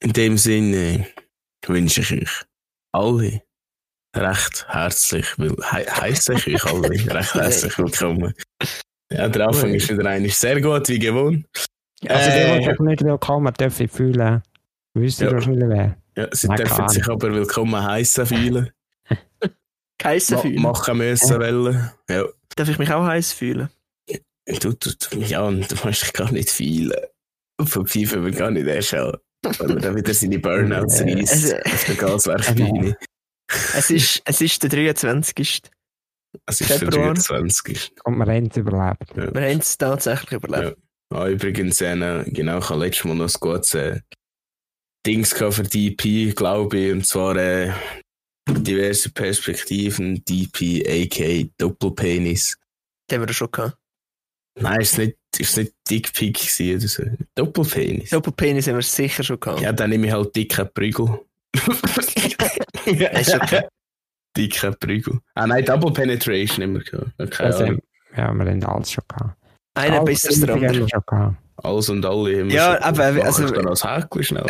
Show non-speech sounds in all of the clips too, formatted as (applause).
in dem Sinne wünsche ich euch alle recht herzlich, will, he heisse ich euch alle (laughs) recht herzlich willkommen. Ja, der Anfang ist wieder eigentlich sehr gut, wie gewohnt. Also, der, Äh, der sich nicht willkommen darf ich fühlen. Wisst ihr Ja. wahrscheinlich wer? ja, sie Nein, dürfen sich aber willkommen heißen fühlen. (laughs) Heiß Ma fühlen. machen müssen wollen. Ja. Darf ich mich auch heiß fühlen? Du, du, du, ja, und du musst dich gar nicht fühlen. Von FIFA wird gar nicht erst an. Wenn man dann wieder seine Burnouts Äh, reißt also- auf der Gaswerkbühne. Es ist, es ist der 23. Es ist der Februar. 23. Und wir haben es überlebt. Wir haben es tatsächlich überlebt. Ah, übrigens, äh, genau, ich habe letztes Mal noch ein gutes äh, Dings gehabt für DP, glaube ich, und zwar äh, diverse Perspektiven, DP, AK, Doppelpenis. Den haben wir schon gehabt. Nein, ist nicht, ist nicht Dickpick gewesen oder so. Doppelpenis. Doppelpenis haben wir sicher schon gehabt. Ja, dann nehme ich halt dicken Prügel. Ist okay. Dicker Prügel. Ah nein, Double Penetration immer gehabt. Okay, Also, ja. ja, wir haben alles schon gehabt. Einer Alles besser als der haben wir andere. schon gehabt. Alles und alle haben wir Ja, schon- aber, Mach also, dann als.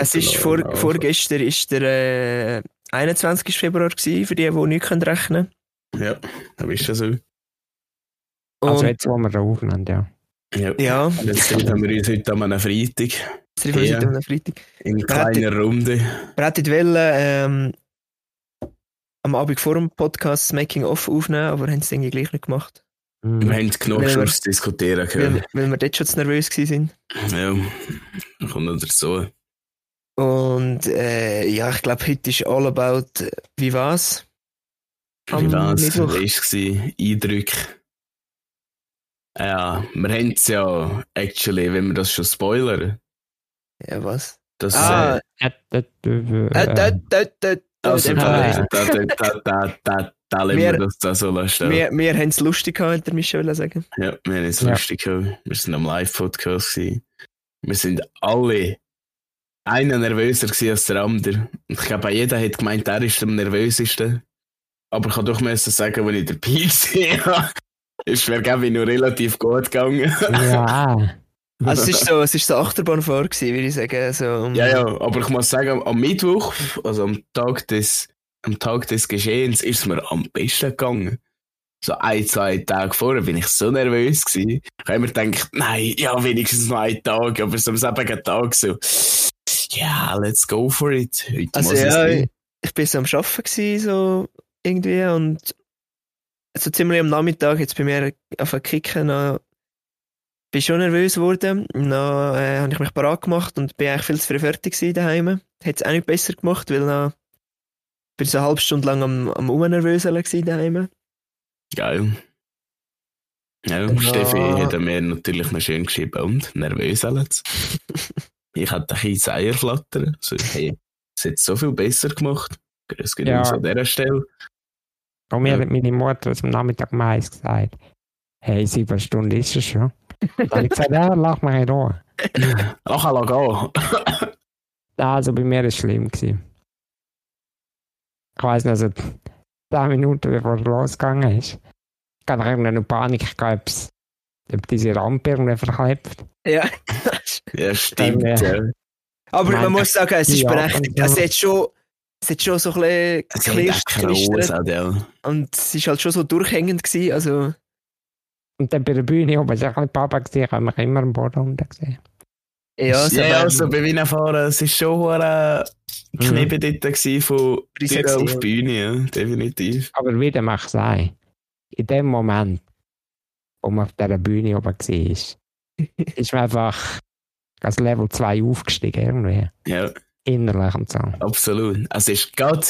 Es ist vor, genau. vorgestern ist der äh, 21. Februar gewesen, für die, die nicht können rechnen Ja, da bist du so. Also Und jetzt, wo wir da aufnehmen, ja. Ja. ja, Jetzt treffen wir uns heute an einem Freitag das treffen wir Ja. uns heute am Freitag. in kleiner Runde. Wir hätten wollen, ähm, am Abend vor dem Podcast das Making-of aufnehmen, aber haben es irgendwie gleich nicht gemacht. Wir Mhm. haben genug Weil wir- Schluss diskutieren Weil, können. weil wir dort schon zu nervös waren. Ja, kommt noch dazu. Und äh, ja, ich glaube, heute ist all about äh, wie was. Wie war's? Mittwoch. Wie war's gewesen? Eindrücke? Ja, wir haben es ja, actually, wenn wir das schon spoilern, Ja, was? das Ah, äh, Äh, äh, äh, äh, äh, also, da, da, da, da, da, da, da lassen wir das da so lassen. Wir, wir haben es lustig gehabt, hätte Michel wollen sagen. Ja, wir haben es Ja. lustig gehabt. Wir sind am Live-Podcast. Wir sind alle einer nervöser als der andere. Und ich glaube, jeder hat gemeint, er ist am nervösesten. Aber ich kann doch müssen sagen, wenn ich der Peak war, ist mir, glaube ich, noch relativ gut gegangen. ja. (laughs) Also es ist so, es ist so Achterbahnfahrt gewesen, würde ich sagen. So, um- Ja, ja, aber ich muss sagen, am Mittwoch, also am Tag des, am Tag des Geschehens, ist es mir am besten gegangen. So ein, zwei Tage vorher bin ich so nervös gewesen. Ich habe mir gedacht, nein, ja, wenigstens noch einen Tag, aber so am selben Tag so, ja, let's go for it. Heute Also muss es ja, ich, ich bin so am Arbeiten gewesen, so irgendwie und so ziemlich am Nachmittag jetzt bei mir auf einen Kicken noch bin schon nervös geworden. Dann äh, habe ich mich parat gemacht und bin eigentlich viel zu früh fertig gewesen daheim. Hätte es auch nicht besser gemacht, weil dann bin ich so eine halbe Stunde lang am, am Unnervöseln gewesen daheim. Geil. Ja, Ja. Steffi hat mir natürlich noch schön geschrieben und nervös alles. (laughs) ich hatte ein bisschen Eier flattern. So, hey, es hat so viel besser gemacht. Es geht Ja. uns an dieser Stelle. Und mir Ja. hat meine Mutter am Nachmittag mais gesagt, hey, sieben Stunden ist es schon. Dann habe ich gesagt, ja, lach mich in Ruhe. Ach, (laughs) lass gehen. Also bei mir war es schlimm. Gewesen. Ich weiss nicht, also zehn Minuten bevor es losgegangen ist, kann ich irgendwie noch Panik gehabt, ob es- ob diese Rampe irgendwie verklebt. Ja. (laughs) Ja, stimmt. Dann, Ja. Aber man muss sagen, es ist berechtigt. und- Es hat schon, es hat schon so ein bisschen ja. und es ist halt schon so durchhängend gewesen. Also, Und dann bei der Bühne oben, es war ein bisschen Papa, gesehen, ich habe mich immer am Boden unten gesehen. ja, so Ja, also bei Wiener fahren, es war schon ein Knebel dort gewesen von Tür auf gewesen, die Bühne, ja, definitiv. Aber wieder mag ich sagen, in dem Moment, wo man auf dieser Bühne oben war, (laughs) ist man einfach als Level 2 aufgestiegen irgendwie. Ja, Innerlich und so. absolut. Also es war gerade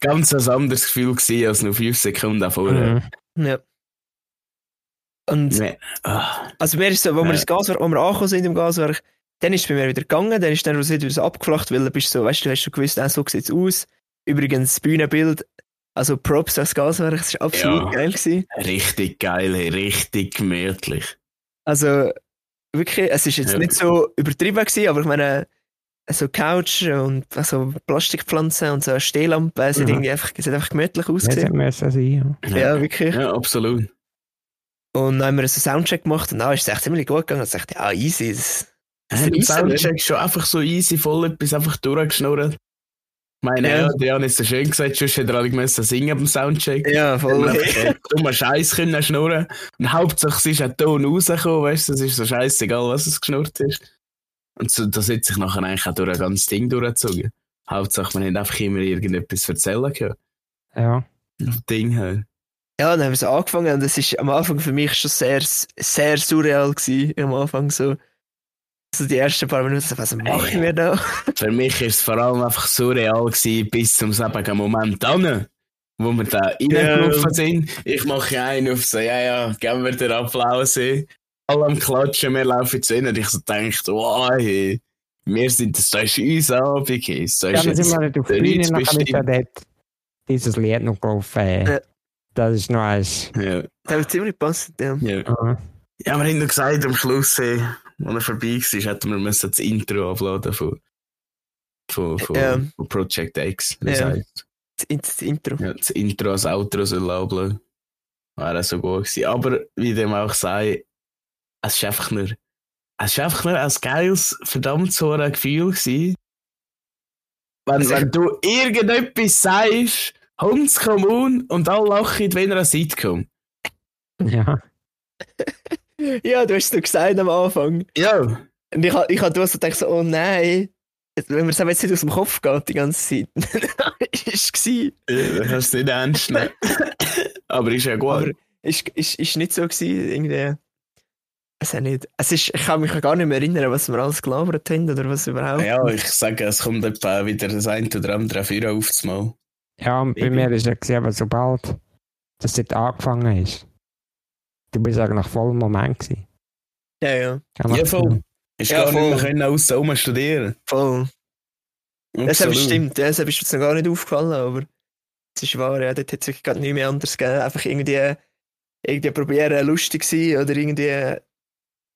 ganz ein anderes Gefühl gewesen, als noch fünf Sekunden vorher. Mhm. ja. Und Nee. Ah, Also mir ist so, wo wir Ja. ins Gaswerk, wo wir angekommen sind im Gaswerk, dann ist es bei mir wieder gegangen, dann ist dann wieder so abgeflacht, weil du bist so, weißt du, du hast schon gewusst, so sieht es aus. Übrigens, das Bühnenbild, also Props als Gaswerk, das war absolut Ja. geil. Gewesen. richtig geil, richtig gemütlich. Also wirklich, es ist jetzt Ja. nicht so übertrieben gewesen, aber ich meine, so Couch und also Plastikpflanzen und so eine Stehlampe, es, hat Mhm. irgendwie einfach, es hat einfach gemütlich Das ausgesehen. sein. Ja. Ja, wirklich. Ja, absolut. Und dann haben wir so einen Soundcheck gemacht und dann ist es echt ziemlich gut gegangen. Und ich dachte, ja, easy, das Im Soundcheck schon einfach so easy voll etwas einfach durchgeschnurrt. Ich meine, ja, ja Diane ist so schön gesagt, sonst hätte er alle müssen singen beim Soundcheck. Ja, voll. Dummer Scheiß können schnurren. Und hauptsächlich ist ein Ton rausgekommen, weißt du, es ist so scheißegal, was es geschnurrt ist. Und so, das hat sich nachher eigentlich auch durch ein ganzes Ding durchgezogen. Hauptsache, man hat einfach immer irgendetwas erzählen können. Ja. Ding halt. Ja, dann haben wir so angefangen und es ist am Anfang für mich schon sehr, sehr surreal gewesen. Am Anfang so, so die ersten paar Minuten, was machen wir da? Für mich ist es vor allem einfach surreal gewesen, bis zum selben Moment an, wo wir da reingelaufen yeah. sind. Ich mache einen auf so, ja, ja, geben wir den Applaus. Alle am Klatschen, wir laufen zu ihnen und ich so denke, wow, hey, wir sind, das ist unser Abend, das ist ja, dann sind wir nicht auf die Bühne, nachher dort dieses Lied noch gelaufen. Ja. Das ist noch eins. Ja. Das hat ziemlich gepasst, ja. Ja, Aha. ja wir haben noch gesagt, am Schluss, hey, als er vorbei war, hätten wir müssen das Intro uploaden von, von, von, Ja. von Project X. wie Ja. das Intro. Ja, das Intro als Outro soll uploaden. Wäre so gut gewesen. Aber wie dem auch sei, es ist einfach nur, es ist einfach nur ein geiles, verdammt so ein Gefühl gewesen. Wenn, Also- wenn du irgendetwas sagst, Hunds Kommun und alle lachen wie in einer Sitcom. Ja. (laughs) Ja, du hast es gesagt am Anfang. Ja. Und ich, ha- ich hatte so gedacht, so, oh nein, wenn mir das jetzt nicht aus dem Kopf geht die ganze Zeit. (laughs) ist es Ja, Das kannst du nicht ernst nehmen. (laughs) Aber ist ja gut. Aber ist, ist, ist nicht so gewesen, irgendwie. Es ist nicht. Es ist, ich kann mich gar nicht mehr erinnern, was wir alles gelabert haben oder was überhaupt. ja, ich sage, es kommt etwa wieder das eine oder andere Führer aufzumal. Ja, und bei Baby. mir ist ja aber sobald das dort angefangen ist, du bist eigentlich voll im Moment gewesen. ja, ja, Kann man Ja, voll. Ist Ja, gar nicht mehr können aussen rum studieren. voll. Das Absolut. stimmt, ja, das ist mir jetzt noch gar nicht aufgefallen, aber es ist wahr, ja, dort hat es wirklich gerade nicht mehr anders gegeben. Einfach irgendwie, irgendwie probieren, lustig sein oder irgendwie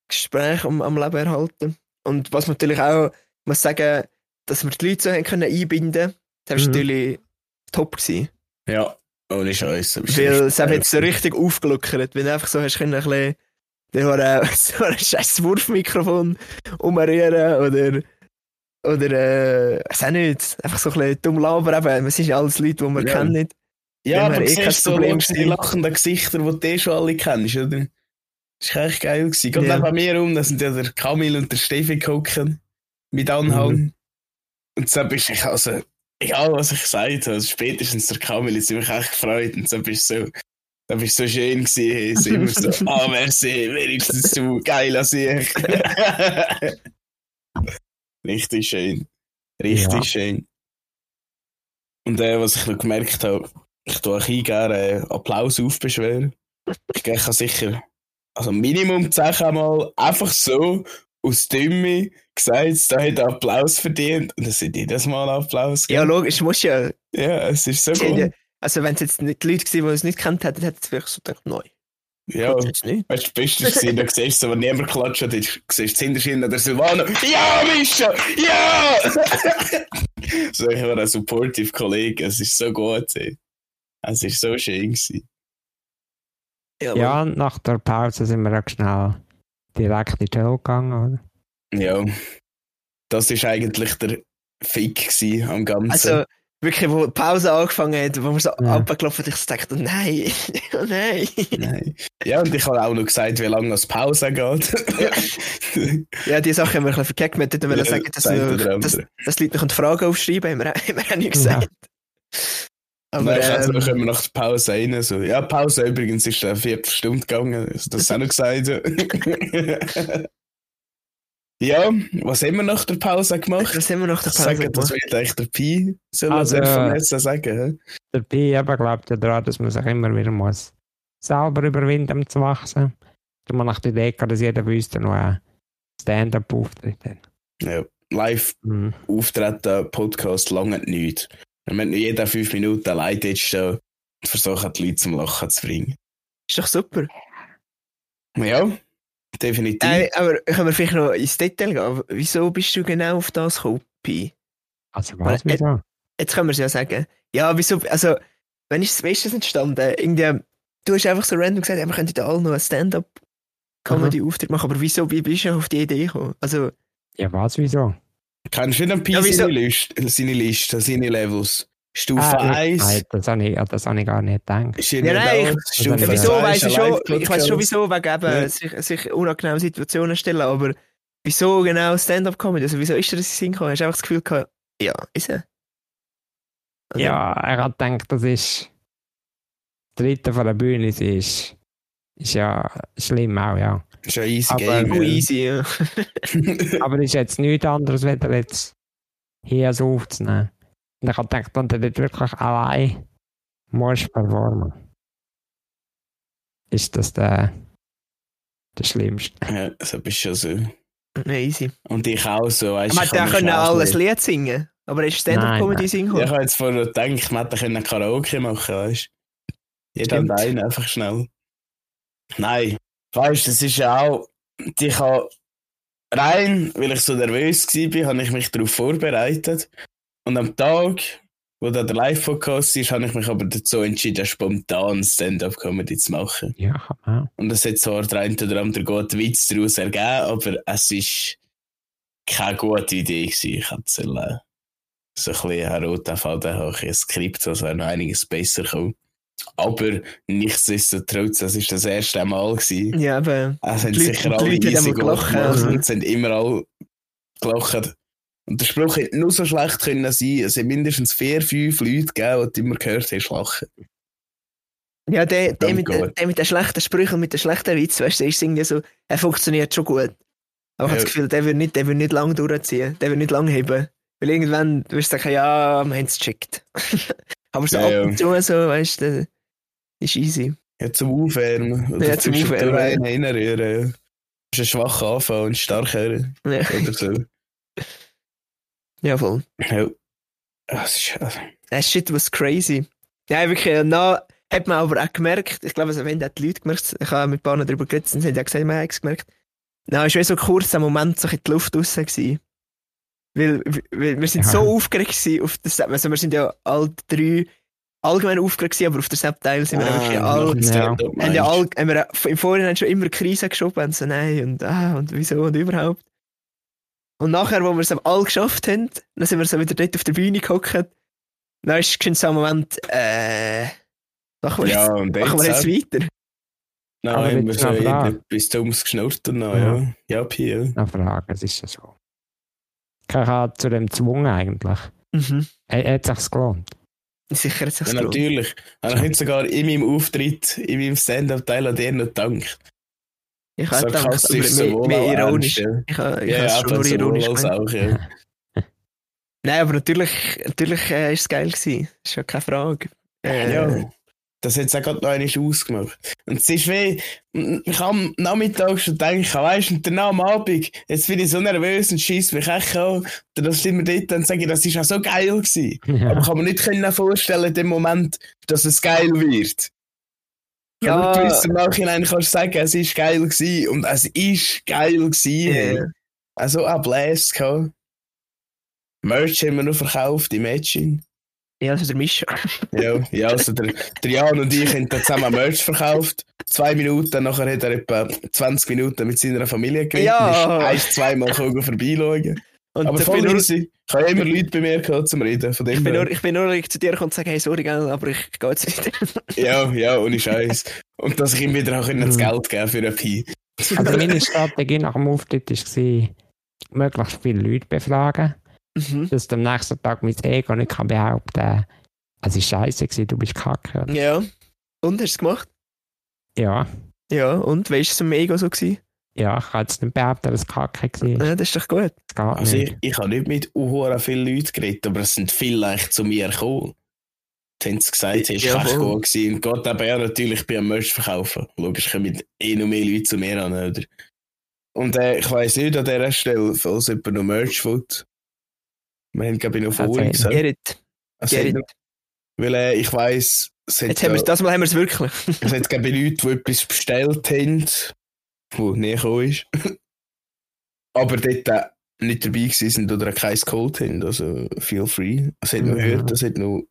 Gespräch am, am Leben erhalten. Und was man natürlich auch muss sagen, dass wir die Leute so haben können einbinden, das war Mhm. natürlich top gewesen. Ja, ohne Scheiße. Weil es hat jetzt so richtig aufgelockert, wenn du einfach so hast können, ein bisschen hat (laughs) äh, so ein scheiß Wurfmikrofon umrühren oder oder äh, ich weiß auch nicht, einfach so ein bisschen dumm labern, eben, es sind ja alles Leute, die man Ja. kennt. Ja, aber eh siehst so die lachenden Gesichter, die du eh schon alle kennst, oder? Das war echt geil. Gewesen. Gerade Ja. neben mir um, da sind ja der Kamil und der Steffi gucken mit Anhang. Mhm. Und so bist ich also, egal was ich gesagt habe, also spätestens der Kamil sich mich echt gefreut. Und so bist du so, da bist so schön gewesen. Hey, so immer so, (laughs) ah, merci, wenigstens du, geil als ich. Richtig schön. Richtig Ja. schön. Und äh, was ich noch gemerkt habe, ich tue auch gerne äh, Applaus aufbeschweren. Ich gehe kann sicher, also Minimum 10 Mal einfach so aus Dümme gesagt, da hat Applaus verdient. Und es sind jedes Mal Applaus. Ja, gegeben. logisch, musst ja. ja, es ist so Ja, gut. Also wenn es jetzt nicht die Leute gewesen, die es nicht kennt hätten, hätten sie vielleicht so gedacht, neu. Ja, weißt du, das Beste ist, da siehst du, wenn niemand klatscht, dann siehst du das Hinterschienen der Silvano. Ja, Mischa! Ja! (laughs) so, ich war ein supportive Kollege, es ist so gut. Ey. Es ist so schön. Gewesen. Ja, Ja, und nach der Pause sind wir auch schnell direkt in die Hölle gegangen, oder? Ja, das ist eigentlich der Fick gewesen am Ganzen. Also wirklich, wo die Pause angefangen hat, wo wir so Ja. abgelaufen ich dachte, nein, oh (laughs) nein. Nein. Ja, und ich habe auch noch gesagt, wie lange das Pause geht. Ja, die Sache haben wir ein bisschen verkackt. Wir hätten Ja, sagen, dass, wir, dass, dass die Leute noch eine Frage aufschreiben haben wir, haben wir auch nicht gesagt. Aber Aber also, ähm, können wir nach der Pause rein. So. Ja, die Pause übrigens ist eine Viertelstunde gegangen. Das auch noch gesagt. (laughs) ja, was haben wir nach der Pause gemacht? was haben wir nach der Ich Pause sage, das gemacht? wird eigentlich der Pi soll Also, von Netz sagen. hä? Dabei eben glaubt ja daran, dass man sich immer wieder muss selber überwinden um zu wachsen. Da man nach der Idee dass jeder von uns dann noch einen Stand-up-Auftritt hat. Ja, live Mhm. auftreten, Podcast lange nicht. Wir müssen jeder fünf Minuten allein dort stehen und versuchen, die Leute zum Lachen zu bringen. Ist doch super. Ja, definitiv. Äh, aber können wir vielleicht noch ins Detail gehen? Wieso bist du genau auf das gekommen? Also was Weil- wieso? Jetzt können wir es ja sagen. Ja, wieso, also, wenn ist das Beste entstanden? Irgendwie, du hast einfach so random gesagt, ja, wir könnten alle noch einen Stand-up-Comedy-Auftritt machen, aber wieso, wie bist du auf die Idee gekommen? Also, Ja, was, wieso? Kennst du nicht Pi seine, Liste, seine Liste, seine Levels? Stufe Ah, 1 Nein, das habe ich, das habe ich gar nicht gedacht. Ja, nein, ich- Stufe wieso weiss ist ich schon, ich weiß schon wieso, wegen eben Ja. sich, sich unangenehme Situationen stellen, aber wieso genau Stand-up-Comedy? Also wieso ist dir das in den Sinn gekommen? Hast du einfach das Gefühl gehabt, ja, ist er? Also, Ja, er hat gedacht, das ist. Dritte von der Bühne ist, ist ja schlimm auch, ja. Ist ein easy Aber Game. Ja. easy, ja. (laughs) Aber es ist jetzt nichts anderes, als jetzt hier so aufzunehmen. Und ich habe gedacht, wenn du dort wirklich allein musst performen, ist das der, der Schlimmste. Ja, so bist du schon so. ja, easy. Und ich auch so. Weißt, Man ich hätte auch können alles Lied singen, aber ist Stand-up-Comedy singen Ja, ich habe jetzt vorher gedacht, man hätte können Karaoke machen weißt du? Jeder und einen einfach schnell. Nein, weißt du, das ist ja auch. Ich habe rein, weil ich so nervös war, habe ich mich darauf vorbereitet. Und am Tag, wo da der Live-Podcast ist, habe ich mich aber dazu entschieden, spontan Stand-up-Comedy zu machen. Ja, auch. Und es hat zwar der eine oder andere guten Witz daraus ergeben, aber es ist keine gute Idee gewesen. Ich sollen so ein bisschen einen roten Faden ein Skript, das wäre noch einiges besser gekommen. Aber nichtsdestotrotz, das war das erste Mal. Gewesen. Ja, aber Es haben sicher alle haben easy immer gelacht, also. und haben immer alle gelacht. Und der Spruch hätte nur so schlecht können sein. Es hat mindestens vier, fünf Leute gegeben, die immer gehört hast, lachen. ja, der, der, mit, der mit den schlechten Sprüchen und mit den schlechten Witzen, weißt du, der ist irgendwie so, er funktioniert schon gut. Aber ich habe das Gefühl, der wird nicht, der wird nicht lang durchziehen, der wird nicht lang heben. Weil irgendwann wirst du sagen, ja, wir haben es gecheckt. (laughs) aber so Ja, ab und zu, so, weißt du, ist easy. Ja, zum Aufwärmen. Oder Ja, zum Aufwärmen, einen reinrühren. Ja. Du musst schwach anfangen und stark hören. Ja, Oder so. ja voll. Ja. Das ist, also, Das Shit was crazy. Ja, wirklich, äh, na, hat man aber auch gemerkt, ich glaube, also, wenn die Leute gemerkt, ich habe mit ein paar darüber geredet, und sie haben ja gesagt, man hat es gemerkt, na, ist wie so kurz ein Moment so in die Luft raus gewesen. Weil, weil wir sind Ja. so aufgeregt gewesen auf das, also wir sind ja alle drei allgemein aufgeregt aber auf der Sepp-Teil sind wir ah, wirklich alle, Ja. Haben ja alle, haben wir im Vorhinein schon immer Krisen geschoben, und so, nein, und, ah, und wieso und überhaupt. Und nachher, wo wir es alle geschafft haben, dann sind wir so wieder dort auf der Bühne gehockt, dann ist es so ein Moment, äh, machen wir, Ja, jetzt, und machen wir jetzt weiter? Nein, haben wir jetzt so etwas Dummes geschnurrt Ja. ja. Ja, Pi, ja. Eine Frage, es ist ja so. Ich habe zu dem gezwungen eigentlich. Mhm. Er hat sich's gelohnt. Sicher jetzt Ja, ja, natürlich. Habe ich nicht sogar in meinem Auftritt, in meinem Stand-up-Teil an dir noch gedankt. Ich habe gedacht, aber mehr, ironisch. Ich habe, Ja, ja, es schon nur ironisch auch, ja. Nein, aber natürlich, natürlich äh, ist es geil gewesen. Das ist ja keine Frage. Äh, Ja, das hat es auch gerade noch einmal ausgemacht. Und es ist wie, ich habe am Nachmittag schon gedacht, weißt du, und danach am Abend, jetzt bin ich so nervös und schieß mich echt an. Dann sind wir dort und sagen, das ist auch so geil gewesen. (laughs) Aber ich kann mir nicht können vorstellen, in dem Moment, dass es geil wird. Ja. Aber gewiss im Nachhinein kannst du sagen, es ist geil gewesen und es ist geil gewesen. Ja. Also ein Blast gehabt. Merch haben wir noch verkauft, die Ja, also der Mischa. Ja, ja (laughs) also der, der Jan und ich haben da zusammen Merch verkauft. Zwei Minuten, nachher hat er etwa 20 Minuten mit seiner Familie geredet. Ja. Ist ein, zweimal vorbeischauen. Und Aber ich voll bin nur, easy. Ich habe immer Leute bei mir gehabt zum Reden. Von dem ich bin nur, ich bin nur zu dir und sagen, hey, sorry, aber ich gehe jetzt wieder. (laughs) Ja, ja, ohne Scheiß. Und dass ich ihm wieder auch das Mhm. Geld geben für ein Pi. Also meine Strategie nach dem Auftritt war, möglichst viele Leute befragen, mhm. dass am nächsten Tag mein Ego nicht kann behaupten kann, es war scheiße, gewesen, du bist kacke. Ja. Und, hast du es gemacht? Ja, Ja, und, wie war es im Ego so? Gewesen? ja, ich kann jetzt nicht behaupten, dass es kacke war. Ja, das ist doch gut. Das geht Also nicht. ich, ich habe nicht mit uhuere vielen Leuten geredet, aber es sind viele eigentlich zu mir gekommen. Die haben gesagt, es Ja, war echt gut gewesen. Und Gott eben ja natürlich bei einem Merch verkaufen. Logisch kommen eh noch mehr Leute zu mir an, oder? Und äh, ich weiss nicht an dieser Stelle, falls jemand noch Merch will. Wir haben, glaube ich, noch vorhin gesagt. Gerrit, Also, Gerrit. weil äh, ich weiss, es hat, Jetzt haben wir, da- das Mal haben wir es wirklich. es hat glaube ich Leute, die etwas bestellt haben, wo nie gekommen ist. (laughs) Aber dort äh, nicht dabei gewesen sind oder auch keins geholt haben. Also feel free. Es hat noch gehört, es hat noch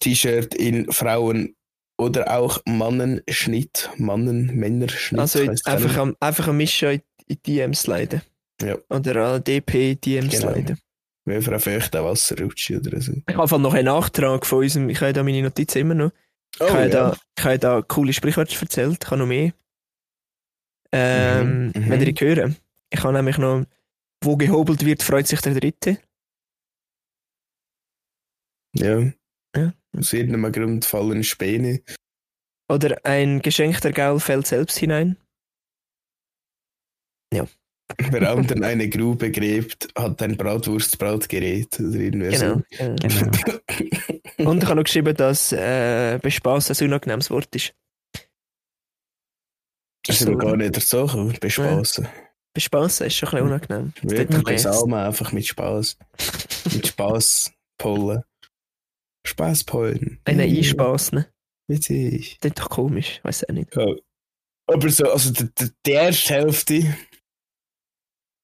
T-Shirt in Frauen oder auch Mannenschnitt, Mannen, Männerschnitt. Also einfach, am, einfach am Mischa in, in DMs leiden. Ja. Oder an DP-DMs Genau. leiten. Eine feuchte Wasserrutsche oder so. Ich habe noch einen Nachtrag von unserem, ich habe da meine Notizen immer noch. Oh, ich habe da, ich habe da coole Sprichwörter erzählt, ich habe noch mehr. Ähm, Mhm, mhm. Wenn ihr die hören. Ich habe nämlich noch, wo gehobelt wird, freut sich der Dritte. Ja. Ja. Aus irgendeinem Grund fallen Späne. Oder ein geschenkter Gaul fällt selbst hinein. Wer anderen eine Grube gräbt, hat ein Bratwurstbrautgerät. Oder irgendwie Genau. so. genau. Genau. (laughs) Und ich habe noch geschrieben, dass äh, Bespaß ein unangenehmes Wort ist. Das sind wir gar nicht gekommen. Bespaßen. Bespaßen ist schon ein bisschen unangenehm. Wirklich. Salmen einfach mit Spaß. mit Spaß pollen. Spaß pollen. Einen Einspaß, ne? Witzig. Das ist doch komisch, weiß auch nicht. Ja. Aber so, also die, die erste Hälfte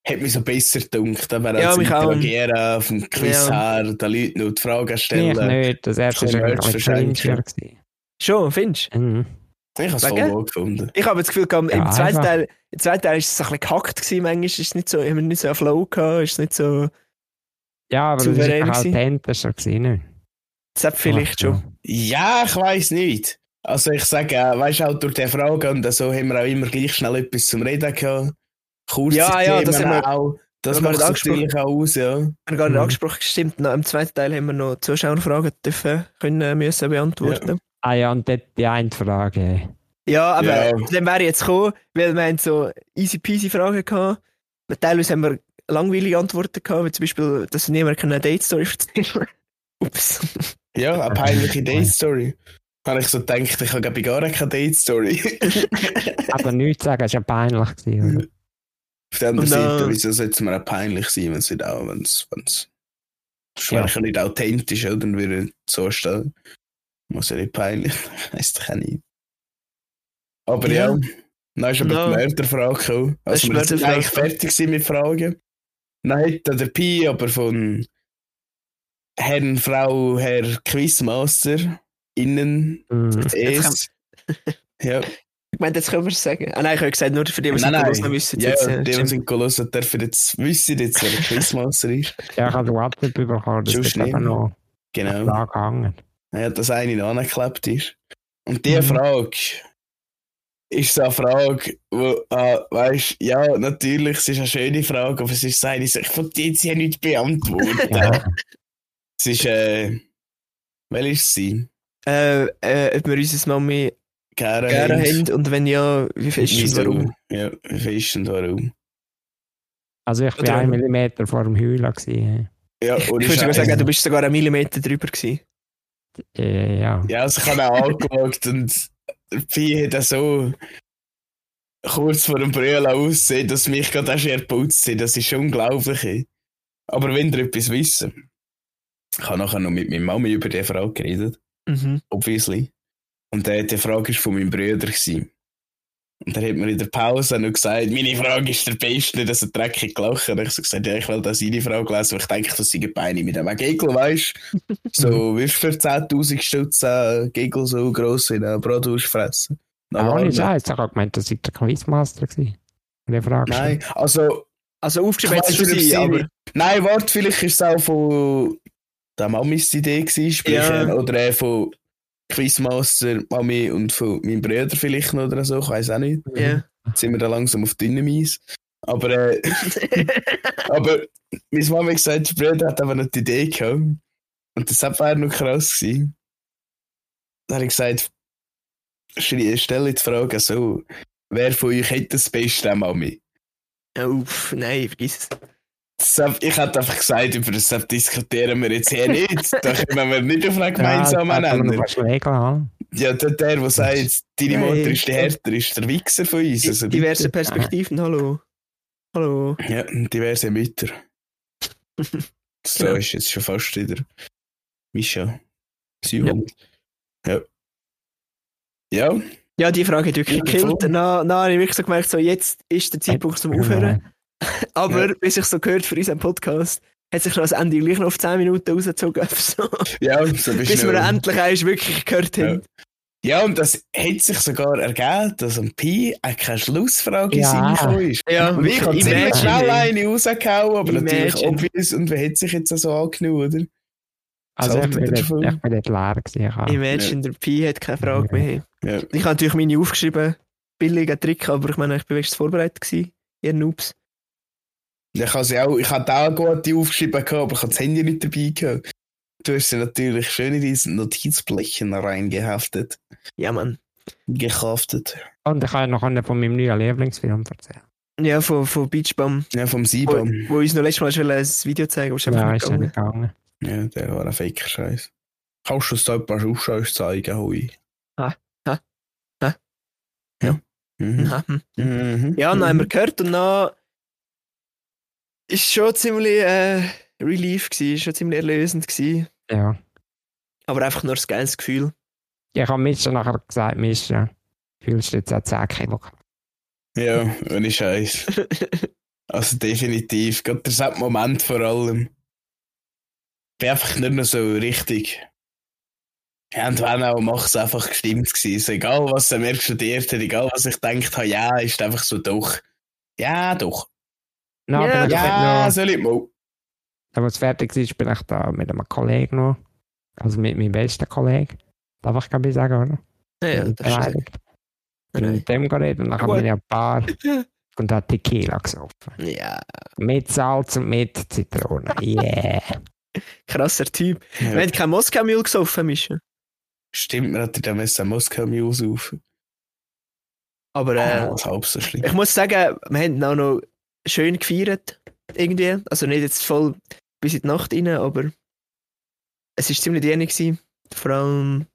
hat mich so besser gedunkt. Wäre Ja, als mich auch. Interagieren vom Quiz Ja. her, den Leuten noch die Fragen Ich stellen. nicht. Das erste war gewesen. Schon, findest du? Mhm. Ich habe es voll wohl gefunden. Ich habe das Gefühl, gehabt, im, Ja, zweiten. Teil, im zweiten Teil ist es ein bisschen gehackt gewesen, manchmal ist es nicht so, wir nicht so einen Flow gehabt, ist es nicht so, Ja, aber das Souverän war gewesen. authentischer. gewesen, nicht? das hat vielleicht Ach, schon. Ja, ich weiß nicht. Also ich sage, äh, weißt du, auch durch die Frage und so haben wir auch immer gleich schnell etwas zum Reden gehabt. Kurze Ja, ja, das haben wir- auch. Das haben wir macht nicht es natürlich auch aus, ja. Wir haben gar nicht Mhm. angesprochen, stimmt. Noch Im zweiten Teil haben wir noch Zuschauerfragen dürfen, können, müssen beantworten. Ah ja, und dort die eine Frage. Ja, aber Ja. dann wäre ich jetzt gekommen, weil wir haben so easy peasy Fragen gehabt. Teilweise haben wir langweilige Antworten gehabt, wie zum Beispiel, dass niemand eine Date-Story erzählen (laughs) Ups. Ja, eine peinliche Date-Story. Habe ich so gedacht, ich habe gar keine Date-Story. (laughs) Aber nichts sagen, das war ja peinlich. Gewesen, oder? (laughs) Auf der anderen Seite, wieso sollte es mir auch peinlich sein, wenn es nicht auch, wenn es, wenn es, das Ja. nicht authentisch, oder? Dann würde ich so stehen. Muss ja nicht peinlich, (laughs) weiss doch auch nicht. Aber ja, Ja. dann ist aber Ja. die Mörderfrage gekommen. Also wir sind eigentlich fertig mit Fragen. Dann hat der Pi aber von Herrn, Frau, Herr Quizmaster innen Mhm. es. Ja, (laughs) Ich meine, jetzt können wir es sagen. Ah nein, ich habe gesagt, nur für die, die es nein. noch wissen. Ja, jetzt, äh, die, die sind gelesen, dürfen jetzt wissen, jetzt, wer der (laughs) Quizmaster ist. Ja, ich habe den WhatsApp bekommen, das eben nicht. noch Genau. da gehangen. Ja, dass eine noch angeklebt ist. Und die Mhm. Frage ist so eine Frage, wo, äh, weißt ja, natürlich, es ist eine schöne Frage, aber es ist so eine, ich von die jetzt ja nicht beantworten. Ja. Es ist, äh, welche ist sie? Äh, äh, ob wir unsere Mami Gerne, gerne haben und wenn ja, wie fest und warum. Ja, wie fest und warum? Also ich war Oder- einen Millimeter vor dem Heulen. Gewesen. Ja, Ich ohne würde sagen, du bist sogar einen Millimeter drüber gewesen. Äh, ja. Ja, also ich habe auch (laughs) angeschaut und der Pi hat auch so kurz vor dem Brüllen aussehen, dass mich gerade auch schon putzt hat. Das ist schon unglaublich. Aber wenn ihr etwas wissen, ich habe nachher noch mit meiner Mami über diese Frage geredet, Mhm. obviously. Und äh, die Frage war von meinem Bruder. Gewesen. Und er hat mir in der Pause noch gesagt, meine Frage ist der beste, dass er dreckig gelacht hat. Und ich so gesagt, ja, ich will da seine Frage lesen, weil ich denke, das sind Beine mit einem Gegel, weißt du? (laughs) So, wie für 10.000 Stutz äh, Gegel so gross in einer Bratwurst fressen? Aber Normal, ohne ne? Scheiß, ich habe gemeint, das sei der Quizmaster gewesen. Die Frage Nein, also, Also aufgeschrieben Ich hat es nicht, aber nein, warte, vielleicht ist es auch von der Mamis Idee gewesen, sprich, Ja. äh, oder äh, von Quizmaster, Mami und von meinem Bruder vielleicht noch oder so, ich weiß auch nicht. ja. Jetzt sind wir da langsam auf dünnem Eis. Aber, äh, (laughs) aber meine Mama hat gesagt, der Bruder hat aber noch die Idee gehabt. Und das wäre noch krass gewesen. Dann habe ich gesagt, stelle die Frage so, wer von euch hätte das Beste, Mami? Uff, nein, vergiss es. Ich hätte einfach gesagt, über das diskutieren wir jetzt hier nicht. Da kommen wir nicht auf einen gemeinsamen ja, Nenner. Ja, der, der, der sagt, deine. Mutter ist der Härter, ist der Wichser von uns. Also Diverse. Perspektiven, hallo. Hallo. Ja, diverse Mütter. (laughs) So Genau. ist jetzt schon fast wieder Mischa. Simon. Ja. Ja, Ja, die Frage hat wirklich Ja, gekillt. dann habe ich wirklich so gemerkt, so, jetzt ist der Zeitpunkt zum Aufhören. (laughs) Aber, Ja. wie sich so gehört für unseren Podcast, hat sich noch das Ende gleich noch auf 10 Minuten rausgezogen. (laughs) So, ja, so bist bis wir endlich eins wirklich gehört Ja. haben. Ja, und das hat sich sogar ergeben, dass am Pi auch keine Schlussfrage Ja. ja. reingekommen ist. Ja, Und ich habe ziemlich schnell eine rausgehauen, aber natürlich Imagine. obvious. Und wer hat sich jetzt so angenommen, oder? Also ich bin, nicht, ich bin nicht leer gewesen. Ich habe- Imagine, der Pi hat keine Frage mehr. Ja. Ich habe natürlich meine aufgeschrieben, billiger Trick, aber ich meine, ich bin wenigstens vorbereitet gewesen, ihr Noobs. Ich auch, ich hatte auch gute aufgeschrieben, gehabt, aber ich habe das Handy nicht dabei gehabt. Du hast sie natürlich schön in diesen Notizblechen reingehaftet. Ja, Mann. Gehaftet. Und ich habe noch einen von meinem neuen Lieblingsfilm erzählen. Ja, von, von Beachbum, Ja, vom wo, Sieben. wo uns noch letztes Mal schon ein Video zeigen, aber es ist einfach Ja, nicht ist ja gegangen. nicht gegangen. Ja, der war ein faker Scheiß. Kannst du uns da ein paar Ausschaus zeigen, Hui? Ah, ah, ah. Ja. Mhm. Ja, hm. Mhm. Ja, dann haben wir gehört und dann ist schon ziemlich äh, Relief gewesen, ist schon ziemlich erlösend gewesen. Ja. Aber einfach nur ein geiles Gefühl. Ich habe Mischa nachher gesagt, Mischa, fühlst du jetzt auch 10 Kilo? Ja, ohne Scheiß. (laughs) Also definitiv. Gerade der Moment vor allem. Ich bin einfach nicht mehr so richtig. Ja, und wenn auch, mach es einfach gestimmt gewesen. Egal, was er mir studiert hat, egal, was ich gedacht habe, ja, ist einfach so doch. Ja, doch. Nein, Ja, aber ich Ja, soll ich mal. als es fertig war, bin ich da mit einem Kollegen noch, also mit meinem besten Kollegen, darf ich glaube ich sagen, oder? Ja, das ist beleidigt. Bin mit dem geredet und dann Ja, haben wir ja ein paar (laughs) und hat Tequila gesoffen. Ja, Mit Salz und mit Zitrone. (laughs) Yeah. krasser Typ. Ja. Wir haben kein Moskau-Mule gesoffen, Mischa. Stimmt, mir hat dann müssen Moskau Muse auf. Aber äh, Oh, halb so schlimm. ich muss sagen, wir haben auch noch schön gefeiert. Irgendwie. Also nicht jetzt voll bis in die Nacht rein, aber es war ziemlich dienig. gewesen. Vor allem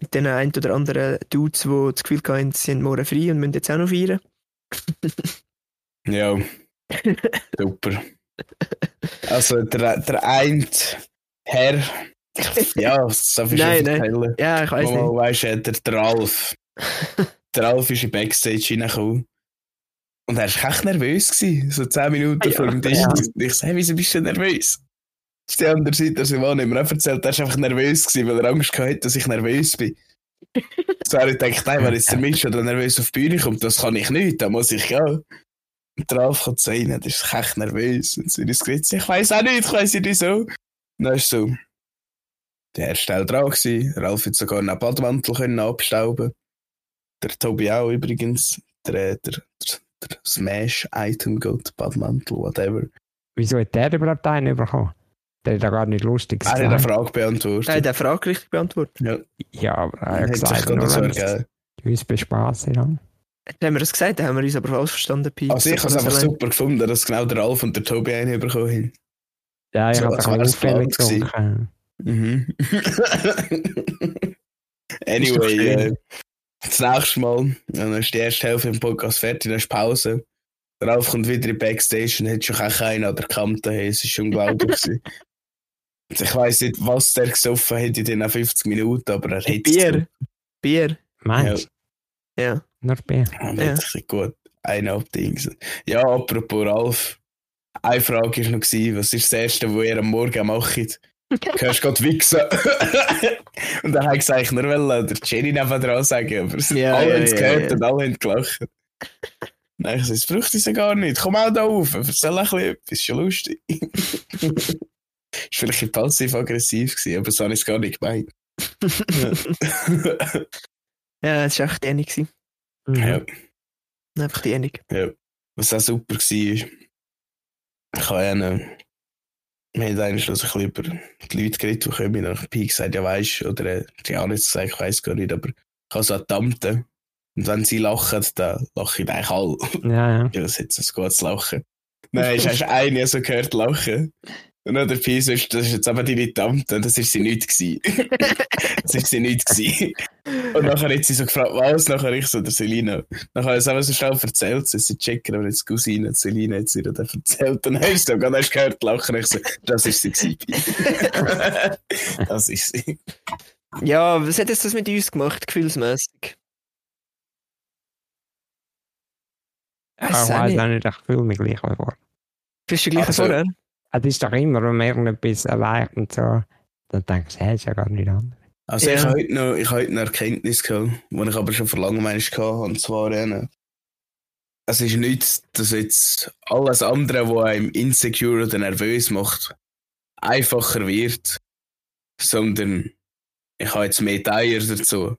mit den ein oder anderen Dudes, die das Gefühl hatten, sie sind morgen frei und müssen jetzt auch noch feiern. Ja. (laughs) Super. Also, der, der eine Herr. Ja, das darf ich Nein, nein. Ja, ich weiß nicht. weisst du, der, der Ralf. der Ralf ist in Backstage reingekommen. Und er war echt nervös. Gewesen, so 10 Minuten Ja, vor dem Tisch. ja. Und ich so, hey, wieso bist du nervös? Auf der anderen Seite, der Simon hat mir auch erzählt, er war einfach nervös, gewesen, weil er Angst hatte, dass ich nervös bin. (laughs) so er hat gedacht, nein, wenn jetzt der Mensch oder nervös auf die Bühne kommt, das kann ich nicht, da muss ich gehen. Und der Ralf kommt so rein, der ist echt nervös. Und in das Gesicht, ich weiß auch nicht, ich weiß nicht wieso. Und dann ist so, der erste Teil dran gewesen. Ralf hat sogar einen Badmantel können abstauben. Der Tobi auch übrigens. Der, der, der, der Smash-Item Gold, Badmantel, whatever. Wieso hat der überhaupt einen bekommen? Der hat ja gar nicht lustig Er hat eine gesagt. Frage beantwortet. Er hat die Frage richtig beantwortet. Ja, aber er hat hat sich gesagt, nur so wenn uns bespaßen haben. Dann haben wir das gesagt, dann haben wir uns aber falsch verstanden, Pi. Also ich habe es Das einfach allein- super gefunden, dass genau der Ralf und der Tobi einen bekommen haben. Ja, ich So, habe auch es gewesen. getrunken. Mhm. (laughs) Anyway, äh, das nächste Mal, dann ist die erste Hälfte im Podcast fertig, dann ist Pause. Der Ralf kommt wieder in die Backstage und hat schon keinen an der Kante. Hey, es ist unglaublich. (laughs) ich weiss nicht, was der gesoffen hat in den 50 Minuten, aber er hat Bier. Bier. Meinst du? Ja. Nur Bier. Ja. Ja. Gut. Eine Abdings. Ja, apropos Ralf. Eine Frage war noch, was ist das Erste, was ihr am Morgen macht? Du hörst gerade wichsen. (laughs) und dann habe ich gesagt, nur weil der Jenny neben dran sagen, aber Ja, alle ja, haben es ja, gehört ja. und alle haben gelacht. Nein, ich so, es braucht es ja gar nicht. Komm auch da auf, erzähl ein bisschen etwas, ist schon lustig. (laughs) ist vielleicht ein bisschen passiv-aggressiv gewesen, aber so habe ich es gar nicht gemeint. (laughs) Ja, das war echt dienig. gewesen. Mhm. ja. Einfach dienig. Ja, was auch super war, ich habe noch, wir haben eigentlich schon so ein bisschen über die Leute geredet, die kommen. Und Pi gesagt, ja weisst, oder äh, die haben jetzt gesagt, ich weiss gar nicht, aber ich habe so eine Tante. Und wenn sie lachen, dann lachen eigentlich alle. Ja, ja. (laughs) Ja, das hat so ein gutes Lachen. Nein, hast du eine so gehört lachen? Und dann der Pi so, ist, das ist jetzt aber Tante, und das ist sie nicht gewesen. (laughs) das ist sie nicht gewesen. Und nachher hat sie so gefragt, was? Nachher ich so, der Selina. Nachher hat sie aber so schnell erzählt, sie checken, aber jetzt Cousine, Selina hat sie ihr dann erzählt. Und dann hast du hast du gehört lachen, ich so, das ist sie gewesen. (laughs) Das ist sie. Ja, was hat jetzt das mit uns gemacht, gefühlsmäßig? Ich auch weiß nicht. auch nicht, ich fühle mich gleich wie vor. Bist du gleich Also- vorher? Es ist doch immer, wenn man irgendetwas erreicht und so, dann denkst du, hey, ist ja gar nicht anders. Also Ja. ich habe heute noch, ich habe heute eine Erkenntnis gehabt, die ich aber schon vor langem hatte, und zwar äh, es ist nicht, dass jetzt alles andere, was einem insecure oder nervös macht, einfacher wird, sondern ich habe jetzt mehr Teier dazu.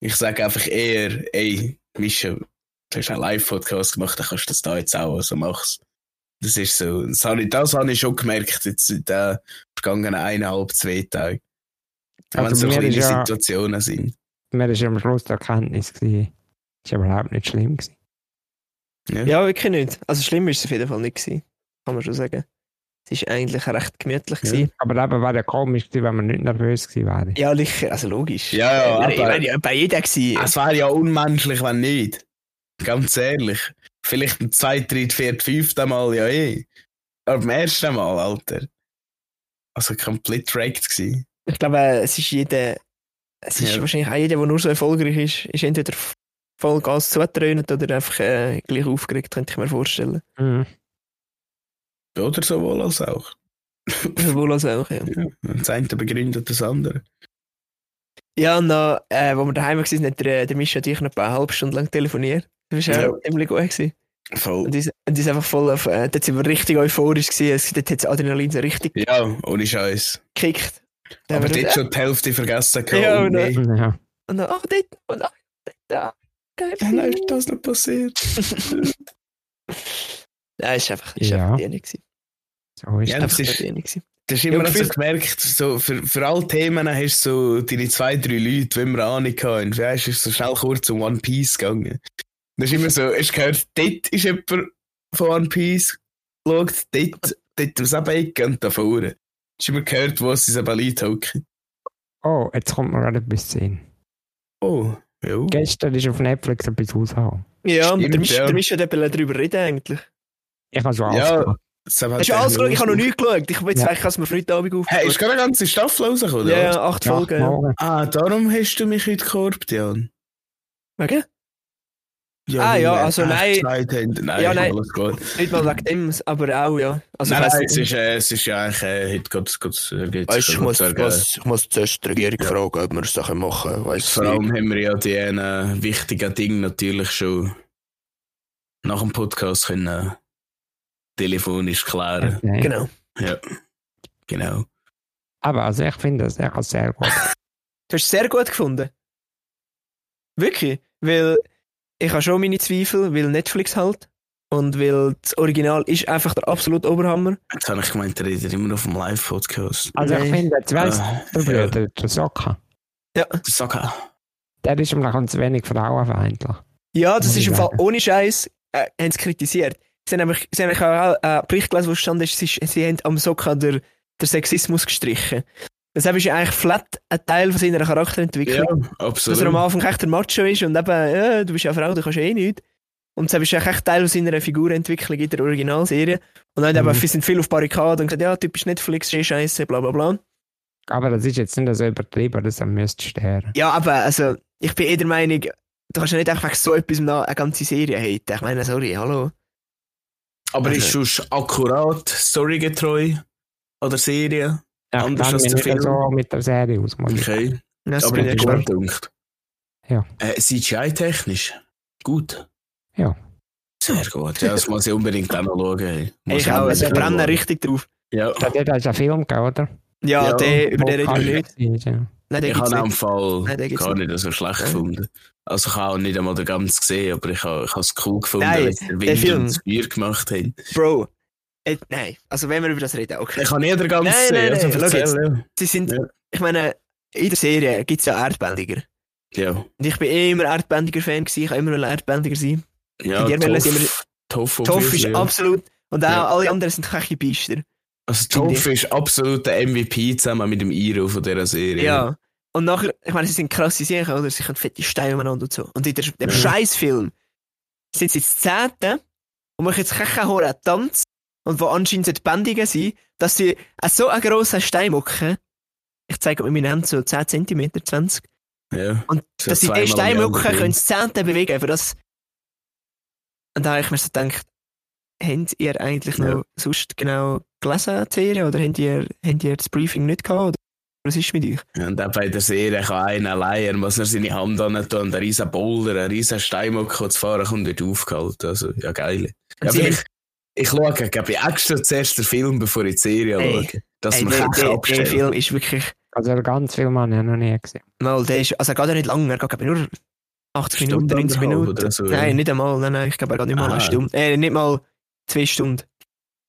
Ich sage einfach eher, ey, Mischa, du hast einen Live-Podcast gemacht, dann kannst du das da jetzt auch, also mach's. Das ist so, das habe ich, das habe ich schon gemerkt, jetzt in den vergangenen eineinhalb, zwei Tagen. Wenn Also es so kleine ist ja- Situationen sind. Mir war am Schluss die Erkenntnis, gewesen, ist überhaupt nicht schlimm. Gewesen. Ja, wirklich nicht. Also schlimm ist es auf jeden Fall nicht gewesen. Kann man schon sagen. Es war eigentlich recht gemütlich. Ja. gewesen. Aber eben wäre ja komisch gewesen, wenn man nicht nervös gewesen wäre. Ja, sicher. Also logisch. Ja, ja, Äh, Ich aber- meine, ja, bei jedem gewesen. Es wäre ja unmenschlich, wenn nicht. Ganz ehrlich. Vielleicht ein zweit, dritt, viert, fünfte Mal ja eh. Aber beim ersten Mal, Alter. Also komplett tracked gewesen. Ich glaube, äh, es ist jeder, es ist Ja. wahrscheinlich auch jeder, der nur so erfolgreich ist, ist entweder Vollgas zugetrönt oder einfach äh, gleich aufgeregt, könnte ich mir vorstellen. Mhm. Oder sowohl als auch. (laughs) Sowohl als auch, ja. Ja, das eine begründet das andere. Ja, und dann, äh, wo wir daheim waren, hat der, der Mischa und ich noch eine halbe Stunde lang telefoniert. Das war Ja. auch ziemlich gut. Gewesen. Voll. Und die, die ist einfach voll auf, äh, dort sind wir richtig euphorisch gewesen. Es- Dort hat das Adrenalin so richtig Ja, ohne Scheiß. gekickt. Dann Aber haben wir dort das- schon die Hälfte vergessen gehabt. Ja, oh, und dann-. Ja. Und dann, ach, dort, und ach, dort, da. Geil. Dann ist das noch passiert. (laughs) Ja, ist einfach, ist Ja. einfach gewesen. So ist Ja, das. das ist, gewesen. das ist Ja, immer so gefühlt- gemerkt, so für, für alle Themen hast du so deine zwei, drei Leute, die immer Ahnung haben. Weißt du, ist so schnell kurz um One Piece gegangen. Das ist immer so, hast du gehört, dort ist jemand von One Piece, schaut, dort, dort aus der Ecke und da vorne. Hast du immer gehört, wo sie eben Leute hocken. Oh, jetzt kommt mir gerade etwas sehen. Oh, ja. Gestern ist auf Netflix etwas rausgekommen. Ja, Stimmt, der Misch, ja. der Misch hat eben darüber reden eigentlich. Ich habe schon Ja, alles gemacht. Das haben Hast du alles geschaut? Ich habe noch nicht. nicht geschaut. Ich jetzt Ja. eigentlich, dass wir Freitagabend auf. Hey, ist gerade eine ganze Staffel rausgekommen, oder? ja, was? ja, acht Ja, Folgen. Ja. Ah, darum hast du mich heute gekorbt, Jan. Wegen? Ja, Ah, ja, also nein. Zeit haben. Nein, Ja, nein. alles gut. Nicht mal wegen dem, aber auch, ja. Also, nein, nein, es ist, äh, es ist ja eigentlich, äh, heute äh, geht's Weißt, ich, muss, gut ich, muss, ich muss zuerst die Regierung Ja. fragen, ob wir Sachen machen. Weiss Vor allem haben wir ja die äh, wichtigen Dinge natürlich schon nach dem Podcast können äh, telefonisch klären. Okay. Genau. Ja, genau. Aber also ich finde das echt sehr gut. (laughs) Du hast es sehr gut gefunden. Wirklich. Weil ich habe schon meine Zweifel, weil Netflix halt. Und weil das Original ist einfach der absolute Oberhammer. Jetzt habe ich gemeint, ihr redet immer noch auf dem Live-Podcast. Also ich finde, jetzt weiss Äh, du, ja. Bruder, der Soccer, Sag auch. der ist immer noch zu wenig frauenfeindlich. Ja, das ist im Fall ohne Scheiß, äh, haben sie kritisiert. Sie haben nämlich, sie haben nämlich auch einen Bericht gelesen, wo stand ist, sie, sie haben am Sokka der, der Sexismus gestrichen. Deshalb ist ja eigentlich flat ein Teil von seiner Charakterentwicklung. Ja, dass er am absolut. Anfang echt der Macho ist und eben, ja, du bist ja eine Frau, du kannst eh nichts. Und das ist ja echt Teil seiner Figurentwicklung in der Originalserie. Und dann Mhm. eben, wir sind viel auf Barrikaden und gesagt, ja, typisch Netflix, eh scheiße, bla bla bla. Aber das ist jetzt nicht so übertrieben, dass er müsste sterben. Ja, aber also, ich bin eh der Meinung, du kannst ja nicht einfach so etwas noch eine ganze Serie haten. Ich meine, sorry, hallo. Aber Also- ist sonst akkurat, storygetreu? Oder Serie? Ja, Anders als der Film. so mit der Serie aus. Okay. Ja, das Aber bin ich gut gedacht. Ja. Äh, CGI-technisch? Gut. Ja. Sehr gut. Ja, das muss ich unbedingt auch noch schauen. Ich auch, also unbedingt brennen richtig drauf. Ja. Da hat es einen Film gegeben, oder? Ja, Ja, der, über den reden wir nicht. Ja. Nein, Ich habe am. Fall Nein, gar nicht so schlecht Ja. gefunden. Also ich habe auch nicht einmal den ganz gesehen, aber ich habe, ich habe es cool gefunden, Nein, den der Wind Film. und das Feuer gemacht haben. Bro. Äh, nein, also wenn wir über das reden, okay. Ich habe nie den ganz Nein, gesehen, nein, also nein, erzähl, ja. Sie sind, Ja. ich meine, in der Serie gibt es ja Erdbändiger. Ja, Und ich bin eh immer Erdbändiger-Fan gewesen, ich kann immer ein Erdbändiger sein. ja, Toff, Toff, Toff ist ja. absolut, und auch Ja. alle anderen sind keine Biester. Also Toff ist absolut der MVP zusammen mit dem Iro von dieser Serie. Ja. Und nachher, ich meine, sie sind krasse Serien, oder? Sie können fette Steine umeinander und so. Und in der, dem Ja. Scheißfilm sind sie jetzt Zehnte und machen jetzt keinen hohen Tanz und wo anscheinend Bändigen sind, dass sie so einen grossen Stein machen. Ich zeige mit meinen Händen so 10 cm, 20. ja. Und So dass sie zweimal den Stein im Jahr machen, können sie Zehnte bewegen. Für das. Und da habe ich mir so gedacht, habt ihr eigentlich Ja. noch sonst genau gelesen, die Serie? Oder habt ihr, habt ihr das Briefing nicht gehabt? Oder? Was ist mit euch? Ja, Und auch bei der Serie kann einer allein, muss er seine Hand an tun und ein riesen Boulder, ein riesen Steinmock zu fahren und wird aufgehalten. Also, ja, geil. Ja, ich, ich schaue, glaube ich, extra zuerst den Film, bevor ich die Serie Ey, schaue. Dass Ey, man der, der, der Film ist wirklich, Also ganz viel Mann habe ich noch nie gesehen. mal, der ist, also er geht ja nicht lang, er geht nur 80 Minuten, Stunde 90 anderthalb Minuten. so, nein, nicht einmal, nein, nein, ich glaube, er geht nicht mal eine Stunde. Äh, nicht mal zwei Stunden.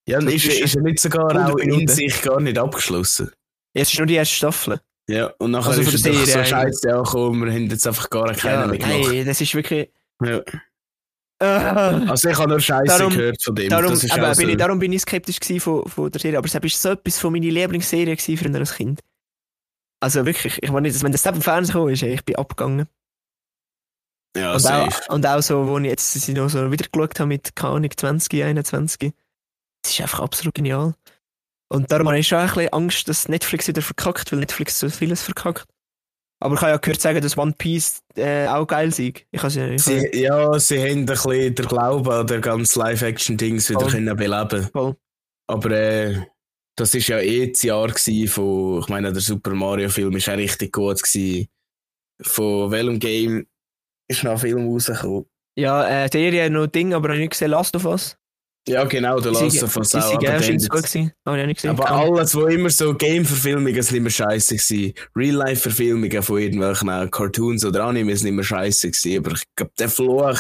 Ja, und ist, ist er nicht sogar 100 auch in Minuten. sich gar nicht abgeschlossen? Es ist nur die erste Staffel. Ja, und nachher Also ist doch so scheiße, ja, komm, wir haben jetzt einfach gar keinen Ja, mehr gemacht. nein, das ist wirklich. Ja. Äh, Also ich habe nur Scheiße Darum- gehört von dem. darum, aber auch so. bin ich, darum bin ich skeptisch von, von der Serie. Aber es war so etwas von meinen Lieblingsserien gewesen früher als Kind. Also wirklich, ich meine nicht, wenn das im Fernsehen kam, ist, ich bin abgegangen. ja, und, safe. auch, und auch so, wo ich jetzt sie noch so wieder geschaut habe mit keine Ahnung, 20, 21. Das ist einfach absolut genial. Und darum habe ich schon ein bisschen Angst, dass Netflix wieder verkackt, weil Netflix so vieles verkackt. Aber ich habe ja gehört sagen, dass One Piece äh, auch geil sei. Ich habe ja, ich habe- Sie, ja, sie haben ein bisschen den Glauben an der ganzen Live-Action-Dings wieder Voll. können beleben Voll. Aber äh, das ist ja eh das Jahr gewesen von, ich meine, der Super Mario-Film ist auch richtig gut gewesen. Von welchem Game ist noch ein Film rausgekommen? Ja, äh, Serie noch Ding, aber habe ich nicht gesehen, Last of Us. Ja, genau, der Last of Us auch. aber gesehen. Aber alles, wo immer so Game-Verfilmungen sind immer scheiße gewesen. Real-Life-Verfilmungen von irgendwelchen äh, Cartoons oder Animes sind immer scheiße gewesen. Aber ich glaube, den Fluch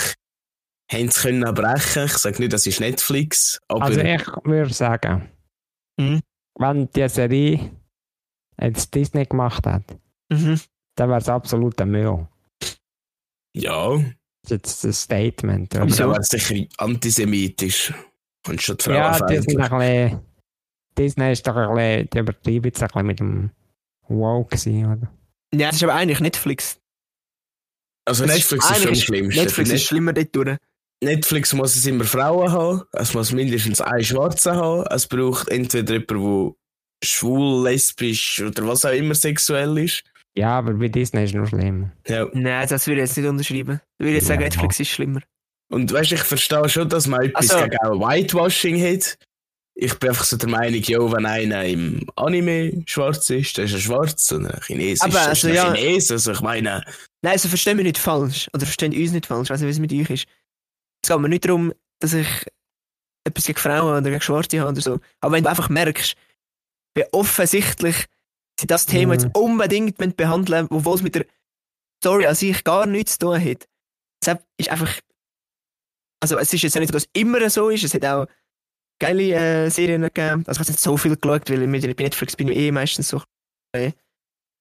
haben sie können brechen. Ich sage nicht, das ist Netflix, aber Also ich würde sagen, Mhm. wenn die Serie jetzt Disney gemacht hat, Mhm. dann wäre es absolut ein Müll. ja, Das ist jetzt ein Statement. aber Oder? wäre es sicher antisemitisch. Und schon die Ja, die sind ein bisschen, Disney ist doch ein bisschen, die übertreiben jetzt ein bisschen mit dem Wow gewesen, oder? Ja, das ist aber eigentlich Netflix. Also Das Netflix ist schon am eigentlich schlimmsten. Netflix ist schlimmer dort durch. Netflix muss es immer Frauen haben. Es muss mindestens einen Schwarzen haben. Es braucht entweder jemanden, der schwul, lesbisch oder was auch immer sexuell ist. Ja, aber bei Disney ist es nur schlimm. Ja. Nein, das würde ich jetzt nicht unterschreiben. Ich würde jetzt sagen, Ja. Netflix ist schlimmer. Und weißt du, ich verstehe schon, dass man etwas Also- gegen auch Whitewashing hat. Ich bin einfach so der Meinung, jo, wenn einer im Anime schwarz ist, dann ist er schwarz und ein Chines Aber ist, also, ist ja. ein Chines. Also ich meine, Nein, also verstehen wir nicht falsch. Oder verstehen uns nicht falsch. Ich weiß nicht, wie es mit euch ist. Es geht mir nicht darum, dass ich etwas gegen Frauen oder gegen Schwarze habe oder so. Aber wenn du einfach merkst, wie offensichtlich sie das Thema Mhm. jetzt unbedingt behandeln obwohl es mit der Story an sich gar nichts zu tun hat. Deshalb ist einfach. Also, es ist jetzt ja nicht, so, dass es immer so ist. Es hat auch geile äh, Serien gegeben. Also, ich habe nicht so viel geschaut, weil mit, bei Netflix bin ich eh meistens so. Äh,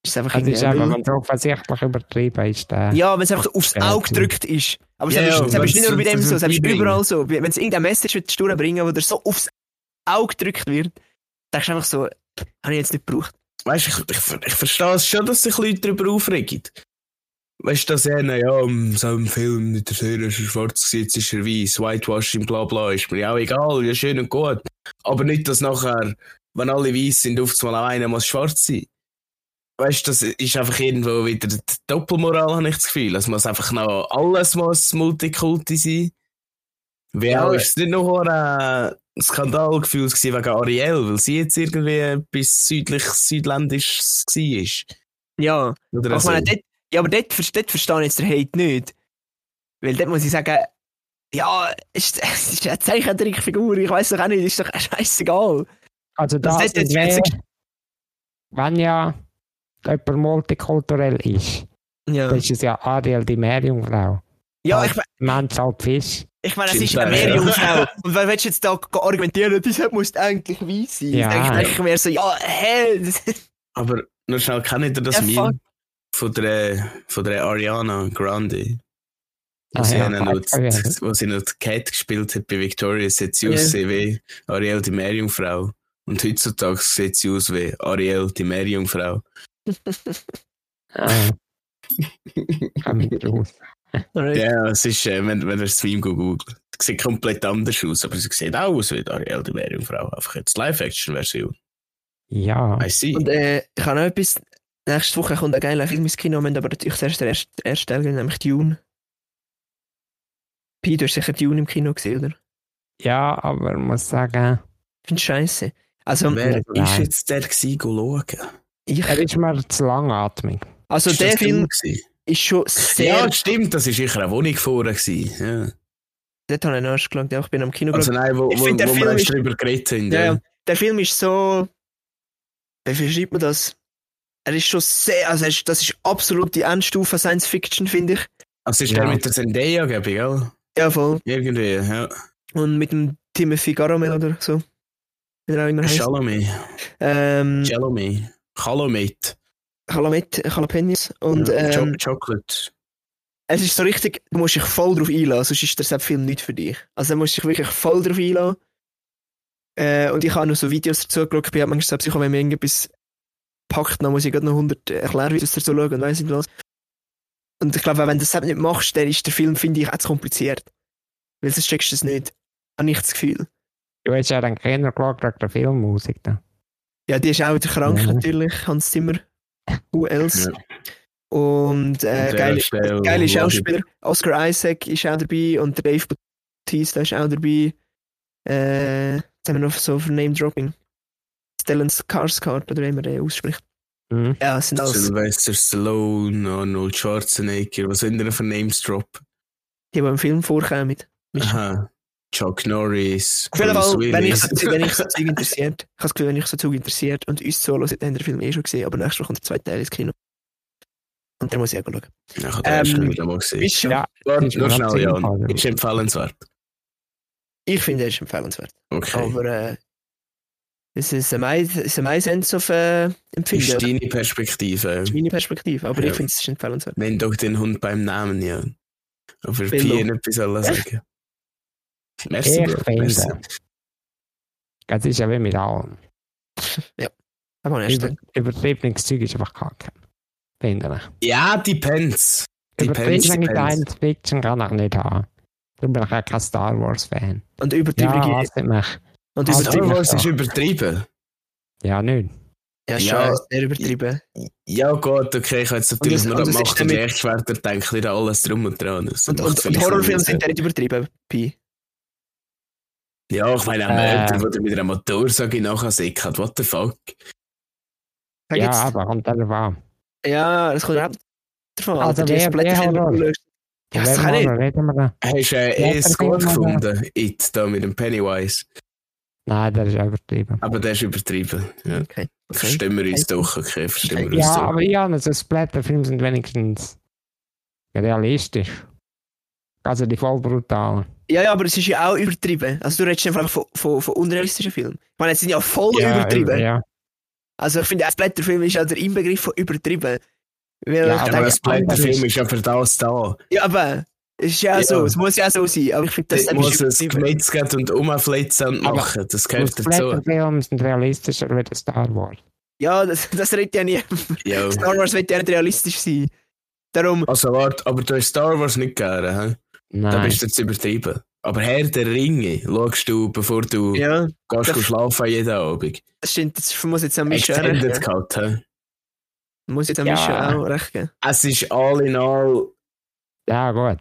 ist es einfach Also ist einfach, wenn es offensichtlich übertrieben ist, dann... Ja, wenn es einfach aufs Ja, Auge gedrückt ist. Aber Ja, es ja, ist, ist nicht nur bei dem so, es ist überall so. Wenn es irgendeine Message willst du durchbringen wo dir so aufs Auge gedrückt wird, denkst du einfach so, habe ich jetzt nicht gebraucht. weißt du, ich, ich, ich verstehe es schon, dass sich Leute darüber aufregen. Weißt du, dass ja, im so einem Film mit der Serie ist er schwarz jetzt ist er weiß, Whitewashing, bla bla, ist mir ja auch egal, ja schön und gut. Aber nicht, dass nachher, wenn alle weiß sind, auf einmal auch einer muss schwarz sein. Weißt du, das ist einfach irgendwo wieder die Doppelmoral, habe ich das Gefühl. Es muss einfach noch alles muss Multikulti sein. Wie Ja. auch ist es nicht noch ein Skandal gefühlt gewesen wegen Ariel, weil sie jetzt irgendwie etwas südlich südländisches war. Ja, aber, ich meine, dort, ja, aber dort, dort verstehe ich jetzt der Hate nicht. Weil dort muss ich sagen, ja, ist, (laughs) es ist eine Zeichentrickfigur, ich weiß doch auch nicht, ist doch (laughs) scheißegal. Also Das das, ist jetzt- wäre, wenn ja jemand multikulturell ist, Ja, dann ist es ja Ariel die Meerjungfrau. ja ich, me- Mensch halt Fisch. ich meine, es ist eine ja. Meerjungfrau. (laughs) Und wenn willst du jetzt da argumentieren, das muss eigentlich weiß sein? Ja. Dann denke ich mir so, ja, hä? das- Aber nur schnell, kennt ihr das Ja, Meme. Von der, von der Ariana Grande? Wo, Ah, sie ja, noch, nicht. wo sie noch Cat gespielt hat bei Victorious, hat sie Ja. ausgesehen wie Ariel die Meerjungfrau. Und heutzutage sieht sie aus wie Ariel die Meerjungfrau. (laughs) Ah. Ja, es ist, äh, wenn, wenn ihr das Meme googelt. Sie sieht komplett anders aus, aber sie sieht auch aus wie Ariel die Meerjungfrau. Einfach jetzt Live-Action-Version. Ja. I see. Und äh, ich habe noch etwas. Nächste Woche kommt ein geiler Film ins Kino, wir aber natürlich zuerst den ersten, ersten Teil, nämlich Dune. Pi, du hast sicher Dune im Kino gesehen, oder? ja, aber ich muss sagen, Ich finde scheiße. Also, Wer Nein. ist jetzt der gewesen, go schauen? Ich, Er ist mir zu langatmig. also Ist der Film gewesen? ist schon sehr. Ja, stimmt, das war sicher eine Wohnung vorher. gewesen, Ja. Dort habe ich Arsch gelangt. Ja, ich bin am Kino Also nein, wo, Ich wo, find, der wo wir Film erst ist- drüber geredet haben. Ja, Ja, ja. Der Film ist so. Wie beschreibt man das? Er ist schon sehr. Also, ist, das ist absolut die Endstufe Science Fiction, finde ich. Also ist Ja. der mit der Zendaya, glaube ich, gell? Ja, voll. Irgendwie, ja. Und mit dem Timothy Garamel oder so. Wie er auch immer heißt. Chalamet. Ähm, Chalamet. Chalamet. Jalamet, Jalapenos. Und Ja, ähm, Cho- Chocolate. es ist so richtig, du musst dich voll drauf einlassen, sonst ist der Film nicht für dich. Also, du musst dich wirklich voll drauf einlassen. Äh, und ich habe noch so Videos dazu geschaut, ich habe manchmal selbst, wenn mir irgendetwas packt, dann muss ich gerade noch 100 Erklärvideos dazu schauen und weiss nicht was. Und ich glaube, wenn du das selbst nicht machst, dann ist der Film, finde ich, auch zu kompliziert. Weil sonst checkst du es nicht. Habe ich das Gefühl. Du hast ja dann keiner geschaut wegen der Filmmusik. Da. Ja, die ist auch wieder krank, Mhm. natürlich, Hans Zimmer. Who else? Ja. Und äh, der geile, geile Schauspieler. Oscar Isaac ist auch dabei und der Dave Bautista ist auch dabei. Äh, jetzt haben wir noch so für Name-Dropping. Stellan Skarsgård, oder wie man den ausspricht. Mhm. Ja, es sind alles Sylvester Stallone, Arnold Schwarzenegger, was sind denn für Names drop? die, die im Film vorkommen. Aha. Chuck Norris. Auf jeden Fall, wenn ich, wenn ich so (laughs) Zeug interessiert, ich habe das Gefühl, wenn ich so Zeug interessiert und uns so hören, dann haben wir den Film eh schon gesehen, aber nächstes Mal kommt der zweite Teil ins Kino. Und dann muss ich auch schauen. Ich habe den ersten Ähm, wieder mal gesehen. Ist schon, Ja, noch mir schnell, Jan. Ist empfehlenswert. Ich finde, er ist empfehlenswert. Okay. Aber äh, es ist ein my sense of äh, ist Empfinden. deine Perspektive. Das ist meine Perspektive, aber Ja. ich finde, es ist empfehlenswert. Nenn doch den Hund beim Namen, Jan. Aber. Pien etwas soll sagen. (laughs) Merci, Ich Bro. Merci. finde, das ist ja wie mit allem. Aber erst Über, übertriebenes Zeug ist einfach kacke. Finde ich. Ja, depends. Depends, Übertriebene. Science Fiction kann ich nicht haben. Darum bin ich auch kein Star Wars-Fan. Und Ja, übertriebene. hasset mich. Und also. Wars ist Ja. übertrieben. Ja, nicht. Ja, Ja. schon sehr übertrieben. Ja, gut, okay, ich habe jetzt natürlich nur an Macht und Lichtschwerter nicht an alles drum und dran. Das Und, und, und Horrorfilme sind ja nicht übertrieben, Pi. Ja, ich meine, am Äh. Eltern, wo der mit einer Motorsage nachher sickert, what the fuck? Sag Ja, jetzt- aber kommt an. ja, das kommt auch davon Also Die du schaust. Ja, das kann ich. Da? Hast du äh, Ja, eh mal. gefunden, It, da mit dem Pennywise? Nein, das ist übertrieben. Aber der ist übertrieben. Ja. Okay. Verstehen wir uns doch, okay, verstehen wir uns Ja, doch. aber ja, also Splatterfilme sind wenigstens realistisch. Also die voll brutalen. Ja, ja, aber es ist ja auch übertrieben. Also du redest einfach von, von, von unrealistischen Filmen. Ich meine, es sind ja voll Ja, übertrieben. Ja, Also ich finde, ein Splatterfilm ist ja der Inbegriff von übertrieben. Weil Ja, aber denke, ein Splatterfilm ist ja für das da. ja, aber ist ja, Ja. so, es muss ja so sein. Aber ich finde, das muss es gemetzelt und umflitzen und machen. Das gehört dazu. Splatterfilme sind realistischer als Star Wars. Ja, das, das redet ja nie. Star Wars wird ja nicht realistisch sein. Darum, Also warte, aber du hast Star Wars nicht gerne, hä? Da Nein. bist du jetzt übertrieben. Aber Herr der Ringe schaust du, bevor du ja, gehst das- du schlafen jeden Abend. das stimmt, das muss jetzt an mich Extended Cut, hä? Muss jetzt an Ja. mich auch recht geben. Es ist all in all Ja, gut.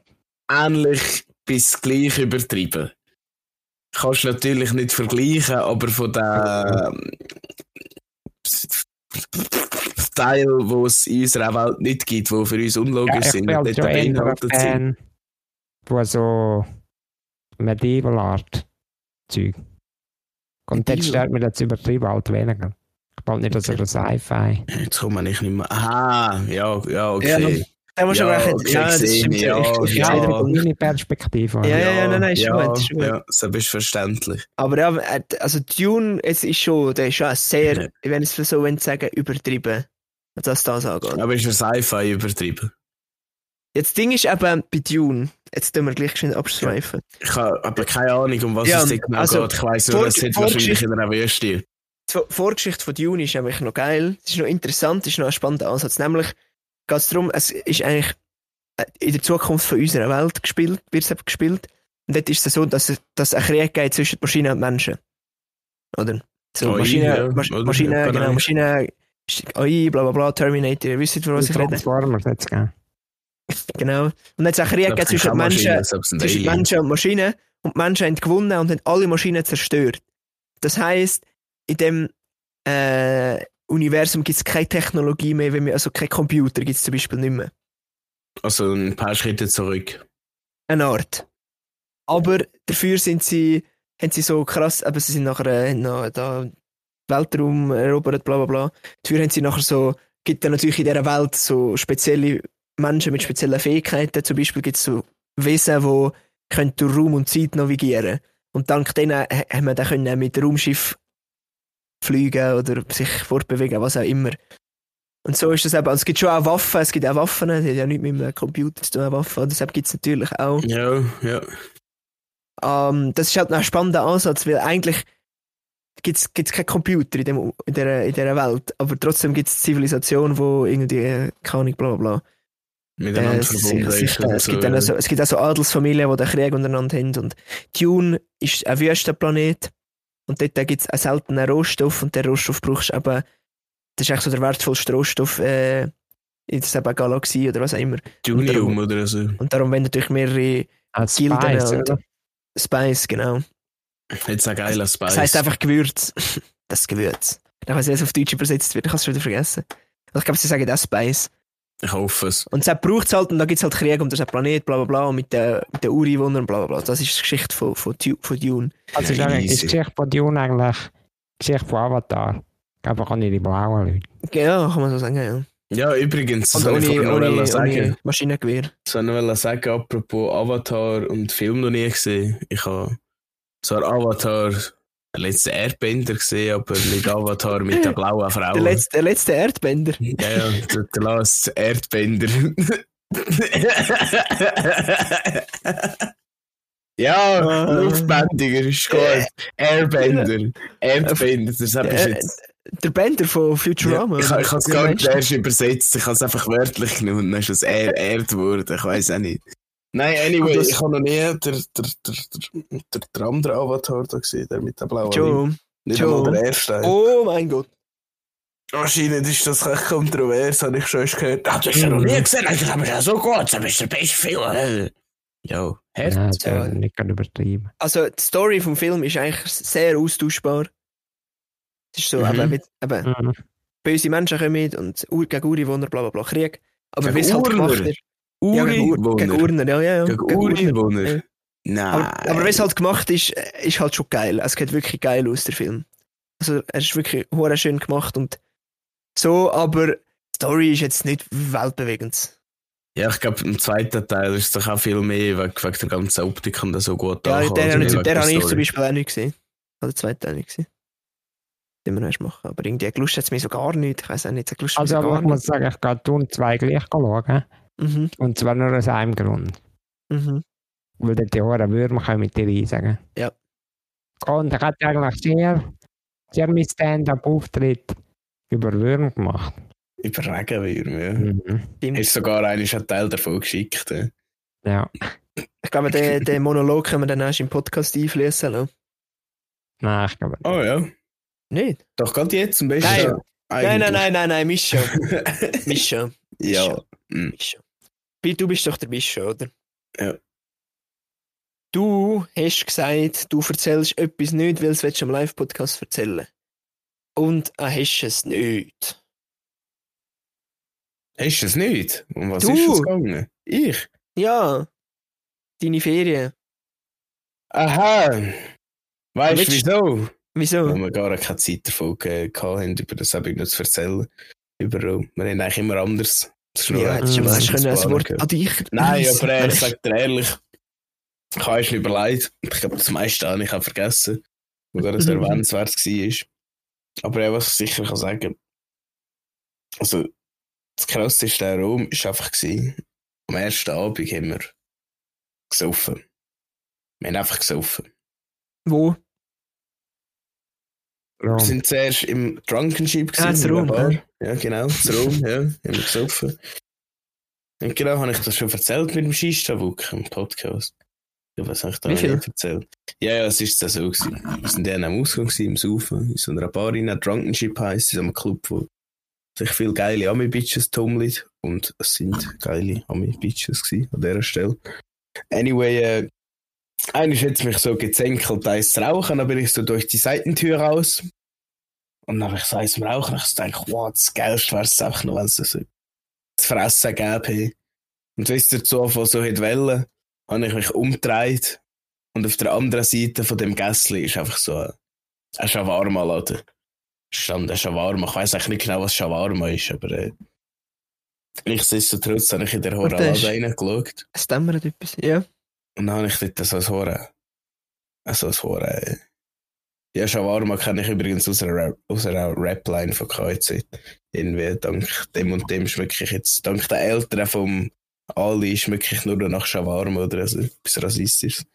Ähnlich bis gleich übertrieben. Kannst du natürlich nicht vergleichen, aber von dem Teil, wo es in unserer Welt nicht gibt, wo für uns Ja, unlogisch ich sind halt nicht beinhaltet sind. Von so Medieval Art Zeug. Und Medieval? stört mir das übertrieben halt weniger. Ich glaube nicht, dass er das Sci-Fi. Jetzt komme ich nicht mehr. Aha, ja, ja, okay. Da musst du Ja, aber okay, Ja, das stimmt. ja, ich, ja. ich, Ja, meine Perspektive. Ja, ja, ja, nein, nein, ist ja, gut, ist gut. Ja, so ist verständlich. Aber ja, äh, also Dune, es ist schon, der ist schon sehr, Ja. wenn ich es so sagen, übertrieben, was das angeht. Aber ist ein Sci-Fi übertrieben? Jetzt das Ding ist eben bei Dune, jetzt tun wir gleich schnell abschweifen. Ich habe aber keine Ahnung, um was Ja, es genau also, geht. Ich weiss nur, es hat wahrscheinlich in einer Wüste. Die Vor- Vorgeschichte von Dune ist nämlich noch geil, es ist noch interessant, es ist noch ein spannender Ansatz. Nämlich geht es darum, es ist eigentlich äh, in der Zukunft von unserer Welt gespielt, wird es gespielt. Und dort ist es so, dass es dass es einen Krieg geht zwischen Maschinen und Menschen. Oder? So, AI, Maschinen, ja, Masch oder? Maschinen, Ja, genau. Maschinen, AI, bla bla bla, Terminator, ihr wisst, von was ich rede. Transformers jetzt gell? (laughs) Genau. Und hat es einen Krieg gegeben zwischen Menschen, zwischen Menschen. Menschen und Maschinen und die Menschen haben gewonnen und haben alle Maschinen zerstört. Das heisst, in dem, äh, Universum gibt es keine Technologie mehr, wenn wir, also kein Computer gibt es zum Beispiel nicht mehr. Also ein paar Schritte zurück. Eine Art. Aber dafür sind sie, haben sie so krass, aber sie sind nachher äh, noch da Weltraum erobert, bla bla bla. Dafür haben sie nachher so, gibt dann natürlich in dieser Welt so spezielle Menschen mit speziellen Fähigkeiten. Zum Beispiel gibt es so Wesen, die können durch Raum und Zeit navigieren Und dank denen ha- haben wir dann können mit Raumschiff fliegen oder sich fortbewegen, was auch immer. Und so ist das eben. Und es gibt schon auch Waffen, es gibt auch Waffen, die haben ja nicht mit einem Computer zu tun, Waffen. Deshalb gibt es natürlich auch. Ja, ja. Ähm, das ist halt ein spannender Ansatz, weil eigentlich gibt es keinen Computer in, dem, in, dieser, in dieser Welt, aber trotzdem gibt es Zivilisation, die irgendwie, äh, keine Ahnung, bla bla bla. Miteinander Äh, verbunden sich- und es, so, gibt ja. also, es gibt auch so Adelsfamilien, die den Krieg untereinander haben. Und Dune ist ein Wüstenplanet. Und dort gibt es einen seltenen Rohstoff. Und der Rohstoff brauchst du eben, das ist eigentlich so der wertvollste Rohstoff äh, in dieser Galaxie oder was auch immer. Junium oder so. Und darum werden natürlich mehrere Als Gilden Spice, und oder? Spice, genau. Jetzt ein geiler Spice. Das heisst einfach Gewürz. (laughs) Das Gewürz. Ich weiß nicht, wie es auf Deutsch übersetzt wird. Ich habe es schon wieder vergessen. Ich glaube, sie sagen das Spice. Ich hoffe es. Und das braucht es halt, und da gibt es halt Krieg um diesen Planet, bla bla bla, mit den, mit den Ureinwohnern, bla bla bla. Das ist die Geschichte von, von, von Dune. Also ist eigentlich die. Geschichte von Dune eigentlich die Geschichte von Avatar. Einfach an ihre blauen Leute. Ja, kann man so sagen, ja. Ja, übrigens, Und das ohne, wollte ich noch ohne, sagen. ohne Maschinengewehr. Das wollte ich noch sagen, apropos Avatar und Film noch nie gesehen. Ich habe zwar Avatar, der letzte Erdbänder gesehen, aber nicht Avatar mit der blauen Frau. Der letzte, der letzte Erdbänder. Ja, ja, der, der last Erdbänder. (laughs) ja, Ah. Luftbändiger ist gut. Airbänder. Erdbänder, das habe ich Der, jetzt. der Bänder von Futurama. ich ich habe es gar nicht erst übersetzt, ich habe es einfach wörtlich genommen und dann ist es Erd geworden, ich weiß auch nicht. Nein, anyway, Und das- ich habe noch nie der, der, der, der, der, der andere Avatar da gesehen, der mit der blauen. Joe. Nicht Joe. der erste. Oh mein Gott. Anscheinend ist das recht kontrovers, habe ich schon erst gehört. Ah, du hast ja noch nie gesehen, das ist ja so gut, das ist der beste Film. Ja, ja. nicht gerade übertrieben. Also, die Story vom Film ist eigentlich sehr austauschbar. Es ist so, Mhm. eben, mit, eben, Mhm. böse Menschen kommen und Ur gegen Ureinwohner, bla bla bla, Krieg. Aber wie es halt gemacht ist. Ja, gegen, Ur, gegen Ureinwohner. Urner, ja, ja. ja. Gegen. Ureinwohner? Ja. Nein. Aber, aber es halt gemacht ist, äh, ist halt schon geil. Es geht wirklich geil aus, der Film. Also, er ist wirklich hure schön gemacht und so, aber die Story ist jetzt nicht weltbewegend. Ja, ich glaube, im zweiten Teil ist es doch auch viel mehr wegen, wegen der ganzen Optik und so gut Ja, den, als den, den, der habe ich zum Beispiel auch nicht gesehen. Also, der zweite Teil nicht gesehen. Den wir noch erst machen. Aber irgendwie gelust hat es mir so gar nicht. Ich weiß auch nicht, gelust Also, so aber ich muss sagen, ich gehe Dune 2 gleich schauen. Mhm, Und zwar nur aus einem Grund. mhm. Weil dort die Ohren Würmer können mit dir einsagen. Ja. Und ich hatte eigentlich sehr, sehr mein Stand-up-Auftritt über Würmer gemacht. Über Regenwürmer, ja. Mhm. Ist sogar einer einen Teil davon geschickt. Ja. Ja. Ich glaube, den, den Monolog können wir dann erst im Podcast einfließen lassen. Nein, ich glaube Oh ja. Nicht? Doch gerade jetzt zum besten. Nein. Nein, nein, Eigentlich. nein, nein, nein, Mischa. (laughs) Mischa. ja. Mischa. Weil Du bist doch der Mischa, oder? Ja. Du hast gesagt, du erzählst etwas nicht, weil du es am Live-Podcast erzählen Und er hast es nicht. Ist es nicht? Um was Du. ist es gegangen? Ich? Ja. Deine Ferien. Aha. Weißt du wieso? Wieso? Weil wir gar keine Zeit davon ge- gehabt haben, über das habe ich noch zu erzählen. Überall. Wir haben eigentlich immer anders. Das ist nur Ja, ein- hättest du mal ein Wort an dich. Nein, aber er sagt dir ehrlich, ich habe es überlegt. Ich glaube, das meiste habe ich auch vergessen, wo das Mhm. erwähnenswert war. Aber ja, was ich sicher kann sagen, also das krasseste der Raum war einfach, gewesen, am ersten Abend haben wir gesoffen. Wir haben einfach gesoffen. Wo? Wir sind zuerst im Drunkenship Ah, das in der Rum, Bar. ja. Ja, genau, das Rum, ja, haben wir gesoffen. Und genau, habe ich das schon erzählt mit dem Schießstavuk im Podcast. Ja, was habe ich da nicht erzählt? Ja, ja, es ist dann so gewesen. Wir sind dann am Ausgang gewesen, im Saufen, in so einer Bar rein, Drunkenship heisst, in so einem Club, wo sich viele geile Ami-Bitches tummeln. Und es sind geile Ami-Bitches gewesen, an dieser Stelle. Anyway, äh, einer hat mich so gezänkelt, eins zu rauchen, dann bin ich so durch die Seitentür raus. Und dann habe ich so eins mir auch und ich denke, wow, das Geilste wäre es einfach noch, wenn es so zu fressen gäbe. Und wisst ihr, so von so hat Wellen, habe ich mich umgedreht und auf der anderen Seite von dem Gässli ist einfach so ein, ein Shawarma-Laden. Stand ein Shawarma. Ich weiß eigentlich nicht genau, was Shawarma ist, aber äh, nichtsdestotrotz habe ich in der das ist- Horalade reingeschaut. Es dämmert etwas. Ja. Und dann habe ich dort so ein Hora. Also ein Hora. Äh. Ja, Shawarma kenne ich übrigens aus einer, aus einer Rapline von KZ. Irgendwie, dank dem und dem schmecke ich jetzt, dank der Eltern vom Ali schmecke ich nur nach Shawarma oder also etwas Rassistisches.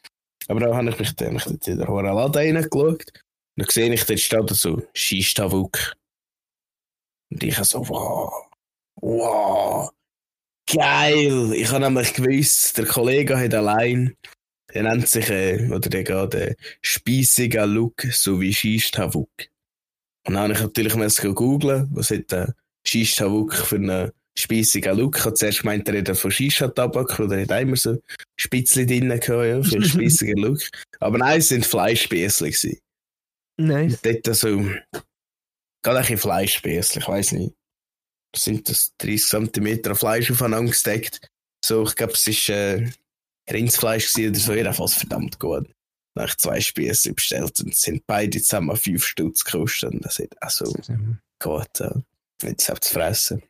Aber da habe ich mich dann ich dort in der Hora Lade reingeschaut. Und dann sehe ich, dort steht so Schistavuk. Und ich so, wow, wow, geil. Ich habe nämlich gewusst, der Kollege hat allein, der nennt sich, äh, oder der geht, äh, Speisiger Look sowie Schistavuk. Und dann habe ich natürlich mal googeln, was hat der Schistavuk für einen speisigen Look. Ich habe zuerst gemeint, er redet von Shisha-Tabak, oder er hat immer so Spitzli drin gehabt, ja, für einen (laughs) speisigen Look. Aber nein, es sind Fleischspießli gewesen. Nice. Dort so, gerade ein bisschen Fleischspießli, ich weiß nicht. Sind das? 30 cm Fleisch aufeinander gesteckt. So, ich glaube, es ist, äh, Rindsfleisch oder so, jedenfalls verdammt gut. Dann habe ich zwei Spieße bestellt und sind beide zusammen 5 Stutz gekostet. Und das hat auch so gut, äh, jetzt selbst zu fressen.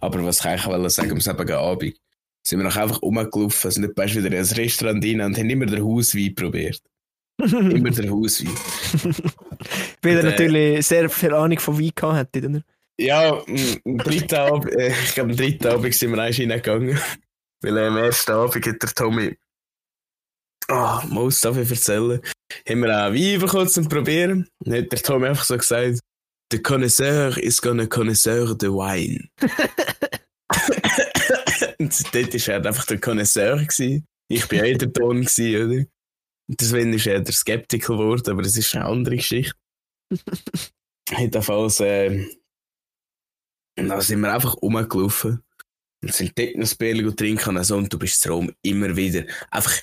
Aber was ich eigentlich sagen, am selben Abend, sind wir noch einfach rumgelaufen, sind nicht best wieder in ein Restaurant rein und haben immer den Hauswein probiert. (laughs) Immer den Hauswein. Weil er äh, natürlich sehr viel Ahnung von Wein gehabt hätte, oder? Ja, am am dritten Abend, äh, ich glaube, am dritten Abend sind wir eins reingegangen. (laughs) Weil äh, am ersten Abend hat der Tommy, ah, oh, muss so viel erzählen, haben wir auch Wein bekommen zum Probieren. Dann hat der Tommy einfach so gesagt, der Connoisseur is gonna Connoisseur de Wine. (laughs) Und dort war er einfach der Connoisseur. Gewesen. Ich bin auch der Ton, gewesen, oder? Und deswegen ist er der Skeptiker geworden, aber das ist eine andere Geschichte. (laughs) Jedenfalls, äh, und dann sind wir einfach rumgelaufen und sind dort noch Bier trinken und so, und du bist in Rom immer wieder einfach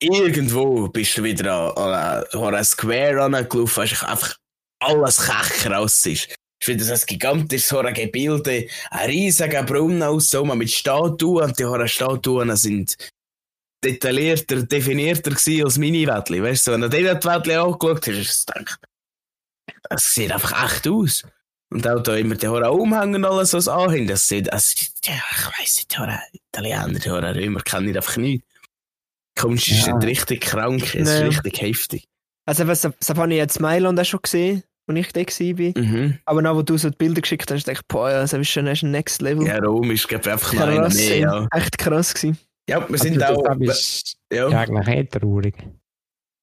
irgendwo bist du wieder an, einem Square angelaufen, hast einfach alles Kecher aus ist. Es ist wieder so ein gigantisches so Gebilde, ein riesiger Brunnen aus, so mit Statuen, und die Statuen sind detaillierter, definierter als meine Wettli. Weißt du, wenn du dir die Wettli angeschaut hast, hast du gedacht, es sieht einfach echt aus. Und auch da immer die Hora umhängen und alles, was anhängen, das sieht, also, ja, ich weiss nicht, die Hora Italiener, die Hora Römer kennen einfach nicht. Kunst ist Ja. nicht richtig krank, es ist richtig heftig. Also, was, das habe ich jetzt Mailand auch schon gesehen, als ich da war. Mhm. Aber now, wo du so die Bilder geschickt hast, dachte ich, boah, ja, das ist schon ist ein Next Level. Ja, Rom ist, glaube ich, einfach krass, mehr, ja. echt krass gewesen. Ja, wir sind also, auch, Das ist ja. ja eigentlich eh traurig.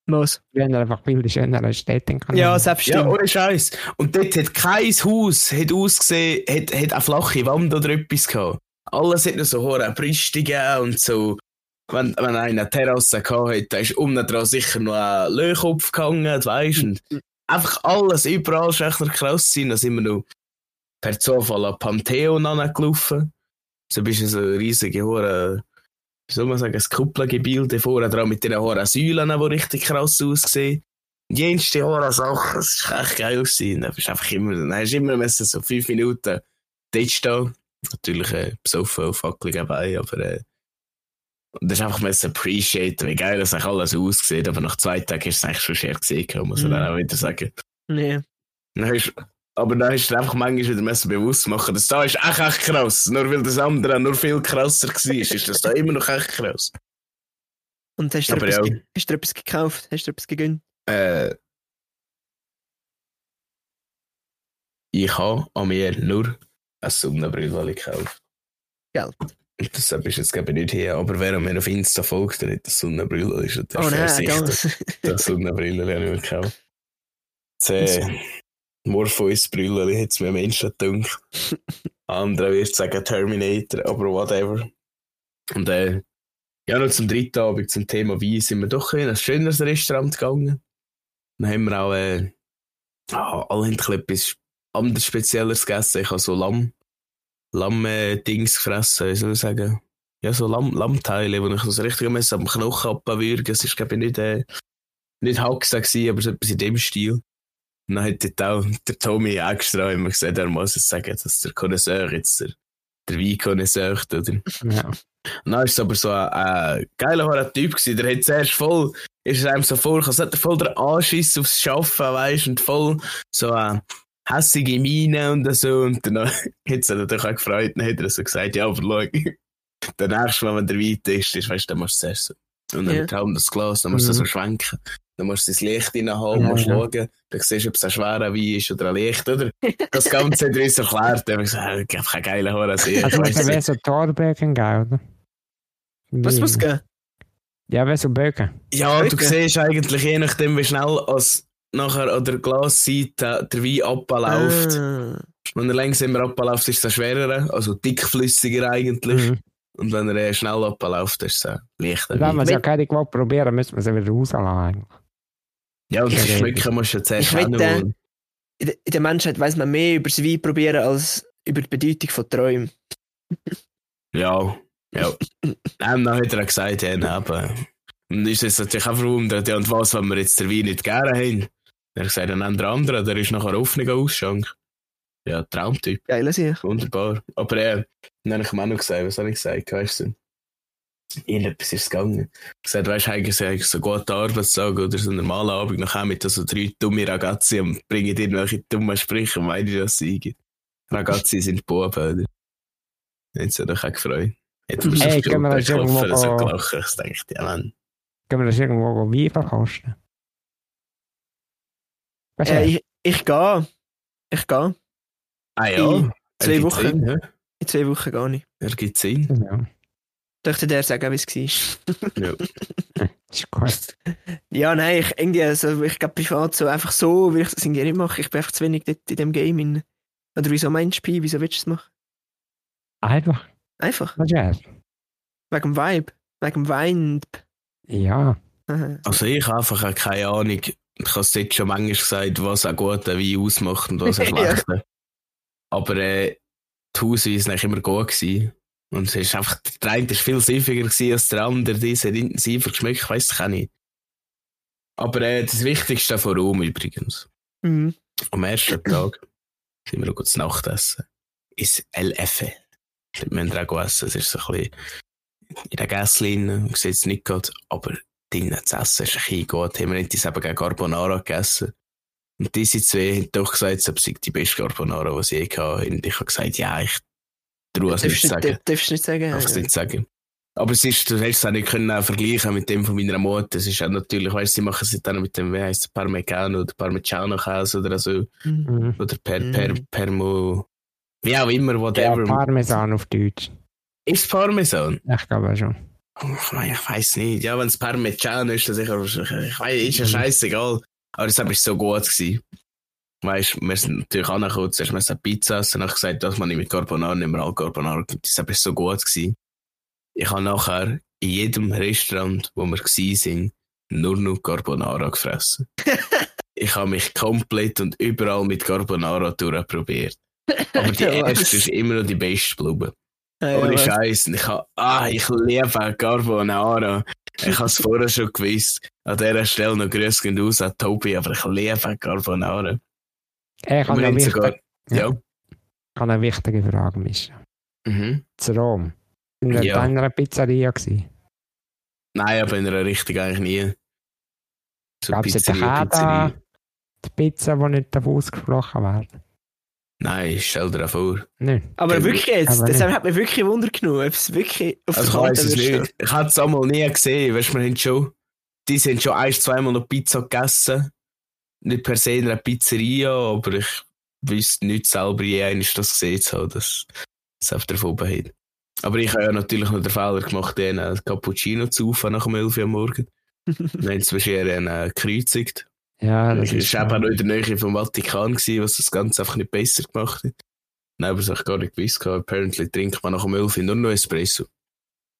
Was? Wir haben einfach viele schönere Städte in Ja, Kanada. selbst Ja, stimmt. ohne Scheiß. Und dort hat kein Haus hat ausgesehen, hat, hat eine flache Wand oder etwas gehabt. Alles hat noch so hohe Brüstige und so. Wenn, wenn einer eine Terrasse gehabt hat, da ist unten dran sicher noch ein Löhkopf gehangen, weisst du. Und Einfach alles, überall ist echt krass gewesen. Da sind wir noch per Zufall an Pantheon angelaufen. So bist du so riesige hohe, soll man sagen, ein Kuppelgebilde vorne dran mit den hohen Säulen, die richtig krass aussehen jenste Jahre Sachen, das war echt geil. Gewesen. Da bist einfach immer, dann hast du immer müssen so fünf Minuten dort stehen. Natürlich äh, besoffen auf Fackel dabei, aber äh, und das ist einfach müssen appreciaten, wie geil das eigentlich alles aussieht. Aber nach zwei Tagen ist es eigentlich schon schwer gesehen, muss man Mhm. dann auch wieder sagen. Nee. Dann hast, aber dann dir einfach manchmal wieder müssen bewusst machen, dass da ist echt, echt krass. Nur weil das andere nur viel krasser war, ist das da immer noch echt krass. Und hast du, etwas, ja. hast du etwas gekauft? Hast du etwas gegönnt? Äh, ich habe an mir nur eine Sonnenbrille gekauft. Gell. Und deshalb ist jetzt glaube ich nicht hier, aber wer mir auf Insta folgt, der hat eine Sonnenbrille, ist Oh nein, gell. Die Sonnenbrille habe ich mir gekauft. (laughs) Das äh, Morpheus-Brille hat es mir Menschen gedacht. (laughs) Andere wird sagen Terminator, aber whatever. Und äh, ja, noch zum dritten Abend, zum Thema Wein, sind wir doch in ein schöneres Restaurant gegangen. Dann haben wir auch, äh, ah, alle etwas anderes Spezielles gegessen. Ich habe so Lamm, Lamm-Dings gefressen, wie soll ich sagen. Ja, so Lamm, Lammteile, wo ich so richtig am am Knochen abwürgen. Es ist, glaube ich, nicht, äh, nicht gewesen, aber so etwas in dem Stil. Und dann hat auch der Tommy extra immer gesagt, er muss es sagen, dass der Connoisseur jetzt der, der Wein-Connoisseur, oder? Ja. Und dann ist es aber so ein, ein geiler hoher Typ gewesen. Der hat zuerst voll, ist es einem so vor, als hätte er voll der Anschiss aufs Schaffen, weißt und voll so eine hässige Miene und so. Und dann (laughs) hat es natürlich auch gefreut. Dann hat er so gesagt, ja, aber schau, der nächste Mal, wenn der Wein ist, ist, weißt du, dann musst du zuerst so. Und dann Ja. yeah. das Glas, dann musst du Mhm. so schwenken. Dann musst du das Licht reinhaben, Ja, musst ja. schauen. Dann siehst du, ob es ein schwerer Wein ist oder ein Licht, oder? (laughs) Das Ganze hat er uns erklärt. Dann haben wir gesagt, ich habe keinen geilen. Also er nicht. wie so (laughs) Torbögen geben, oder? Was muss gehen? Ja, wie so Bögen. Ja, du Wirklich? siehst eigentlich je nachdem, wie schnell als nachher an der Glasseite der Wein abläuft. Ah. Wenn er langsamer abläuft, ist es schwerer, also dickflüssiger eigentlich. Mhm. Und wenn er eher schnell abläuft, ist es äh, leichter. Wenn man es ja keine probieren, müsste man sie wieder rauslassen. Ja, und das Schmecken musst du ja zuerst Ich wette-. In der- Menschheit weiß man mehr über das Wein probieren als über die Bedeutung von Träumen. Ja, ja. Ähm, dann hat er gesagt, ja, nein, aber. Und ist es natürlich auch verwundert, ja, und was, wenn wir jetzt den Wein nicht gerne haben? Er hat gesagt, dann haben der andere, der ist nachher offen Ausschank. Ja, Traumtyp. Geil, sich. Wunderbar. Aber äh, dann habe ich ihm auch noch gesagt, was habe ich gesagt, weißt du? Irgendetwas ist gegangen. Ich gesagt, weißt du, eigentlich so- so guten Arbeitstag oder so einen normalen Abend, nachher mit so drei dumme Ragazzi und bringen dir irgendwelche dummen Sprüche und meine, dass sie. Ragazzi sind Buben, oder? Hat sich doch auch gefreut. Mir so Hey, können wir das irgendwo so go- gelacht. Ich dachte, ja, Mann. Können wir das irgendwo Wein verkosten? Äh, ich, ich gehe. Ich gehe. Ah ja, In zwei Wochen. Sinn, ja. In zwei Wochen gar nicht. Ergibt Sinn. ja, Dürfte der sagen, wie es war. Ja. (laughs) ist gut. Ja, nein, ich, irgendwie, also, ich glaube, privat so einfach so, wie ich das irgendwie nicht mache. Ich bin einfach zu wenig dort in dem Game. In, oder wieso meinst du, Pi? Wieso willst du es machen? Einfach, Einfach. was ist Wegen dem Vibe. Wegen dem Wein. Ja, Aha. Also ich habe einfach auch keine Ahnung. Ich habe es jetzt schon manchmal gesagt, was ein guter Wein ausmacht und was ein (laughs) Ja. schlechter. Aber äh, die Hausweise waren immer gut. Gewesen. Und es ist einfach, der eine war viel gewesen als der andere, dieser hat intensiver geschmeckt, ich weiss es auch nicht. Aber äh, das Wichtigste von Rom übrigens. Mhm. Am ersten Tag sind wir gut zu Nacht essen. Ist LF. Dort müssen wir auch essen. Es ist so ein bisschen in der Gässlin, man sieht es nicht gerade, aber drinnen zu essen ist ein bisschen gut. Haben wir nicht eben gegen Carbonara gegessen. Und diese zwei haben doch gesagt, es sei die beste Carbonara, die sie je hatten. Und ich habe gesagt, ja, ich es nicht Darfst sagen. nicht, darfst du nicht sagen. Ich kann es ja. nicht sagen. Aber es ist, du hättest es auch nicht können auch vergleichen mit dem von meiner Mutter. Es ist auch natürlich, weißt du, sie machen es dann mit dem, wie heisst es, Parmigiano oder Parmigiano-Käse oder so. Mhm. mhm. Oder per, per, Permo. Wie auch immer, ja, whatever. Parmesan auf Deutsch. ist es Parmesan? Ich glaube schon. Ich, mein, ich weiß nicht. Ja, wenn es Parmigiano ist, dann sicher. Ich weiß, ist ja Mhm. scheißegal. Aber es war so gut. Gewesen. Weißt wir sind natürlich angekommen, zuerst wir eine Pizza essen, dann habe ich gesagt, dass man nicht mit Carbonara, nicht mehr all Carbonara. Das war so gut. Gewesen. Ich habe nachher in jedem Restaurant, wo wir waren, nur noch Carbonara gefressen. (laughs) ich habe mich komplett und überall mit Carbonara durchprobiert. (laughs) Aber die erste ist immer noch die beste. Ah, ja, Ohne? Scheiß. Ich, ah, ich liebe Carbonara. Ich habe es vorher schon gewusst. An dieser Stelle noch Grüße gehen aus an Tobi, aber ich liebe Carbonara. Ich habe Wir eine, haben wichtige. Ja. Ja. ich eine wichtige Frage, Mischa. Mhm. Zu Rom. Sind wir Ja. in einer Pizzeria gewesen? Nein, aber in einer Richtung eigentlich nie. So Gab es in der Kette die Pizza, die nicht darf ausgesprochen werden? Nein, stell dir das vor. Nein. Aber wirklich jetzt, Aber das nicht. hat mich wirklich Wunder genommen, ob es wirklich auf Also ich der weiß Karte es wird nicht. Ich habe es einmal nie gesehen. Weißt du, wir haben schon. Die sind schon ein, zweimal noch Pizza gegessen. Nicht per se in einer Pizzeria, aber ich wüsste nicht selber je eines das gesehen zu haben, dass es auf der Fobe hat. Aber ich habe ja natürlich noch den Fehler gemacht, den äh, Cappuccino zu saufen nach dem 11 Uhr am Morgen. (laughs) Dann haben sie wahrscheinlich äh, gekreuzigt. Ja, das Das ist. war eben auch in der Nähe vom Vatikan, gewesen, was das Ganze einfach nicht besser gemacht hat. Nein, aber es habe ich gar nicht gewusst. Apparently trinkt man nach dem 11 Uhr nur noch Espresso.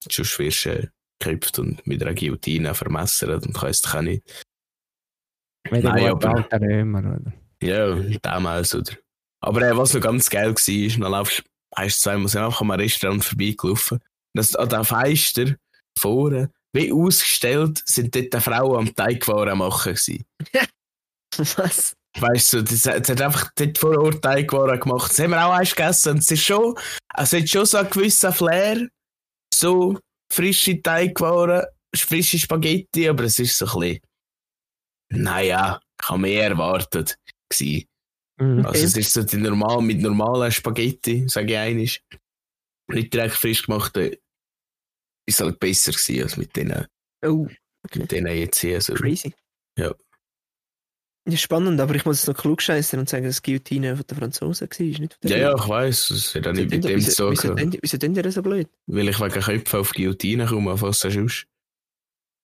Sonst wirst du äh, geköpft und mit einer Guillotine vermessert und kannst dich auch nicht. Wie der Nein, aber- alte Römer, oder? Ja, damals, oder? Aber äh, was noch ganz geil war, ist, dann laufst du ein, zweimal einfach an einem Restaurant vorbeigelaufen. Das, an den Fenster vorne, wie ausgestellt, sind dort die Frauen am Teigwaren am machen gewesen. (laughs) Was? Weißt du, das, das hat einfach dort vor Ort Teigwaren gemacht. Das haben wir auch eins gegessen. Und es ist schon, also es hat schon so einen gewissen Flair. So frische Teigwaren, frische Spaghetti, aber es ist so ein bisschen, naja, habe mehr erwartet. Gewesen. Mhm. Also es ist so die normal, mit normalen Spaghetti, sage ich einisch. Nicht direkt frisch gemacht, ist halt besser gewesen als mit denen, Oh, mit denen jetzt hier. So. crazy. Ja. Ja, spannend, aber ich muss jetzt noch klug scheißen und sagen, dass Guillotine von den Franzosen war, nicht von Ja, ja, ich weiß, es hat auch nicht mit dem zu tun. denn- wieso denn ihr so blöd? Weil ich wegen Köpfen auf Guillotine komme, was sonst.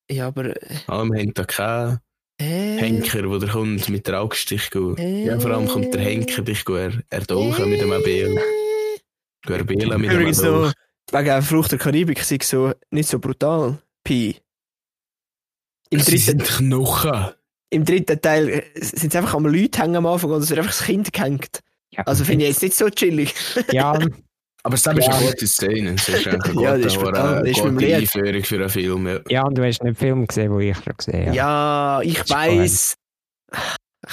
Ja, aber. äh, Allem haben da keinen Hä? Henker, der da kommt mit der Axt dich go. Hä? Ja, vor allem kommt der Henker dich er, erdolchen mit dem Abel. Go erbelen mit dem Übrigens Abel. noch, wegen Flucht der Karibik sei so nicht so brutal. Pi. Im Sie dritten, sind Knochen. Im dritten Teil äh, sind es einfach am Leute hängen am Anfang oder es wird einfach das Kind gehängt. Ja. Also finde ich jetzt nicht so chillig. ja, (laughs) Aber es ist eine Ja. gute Szene. Es ist (laughs) eine Ja, gute, das ist eine Das ist dem gute. Einführung für einen Film. Ja. ja, und du hast einen Film gesehen, den ich schon gesehen habe. Ja, ich weiß.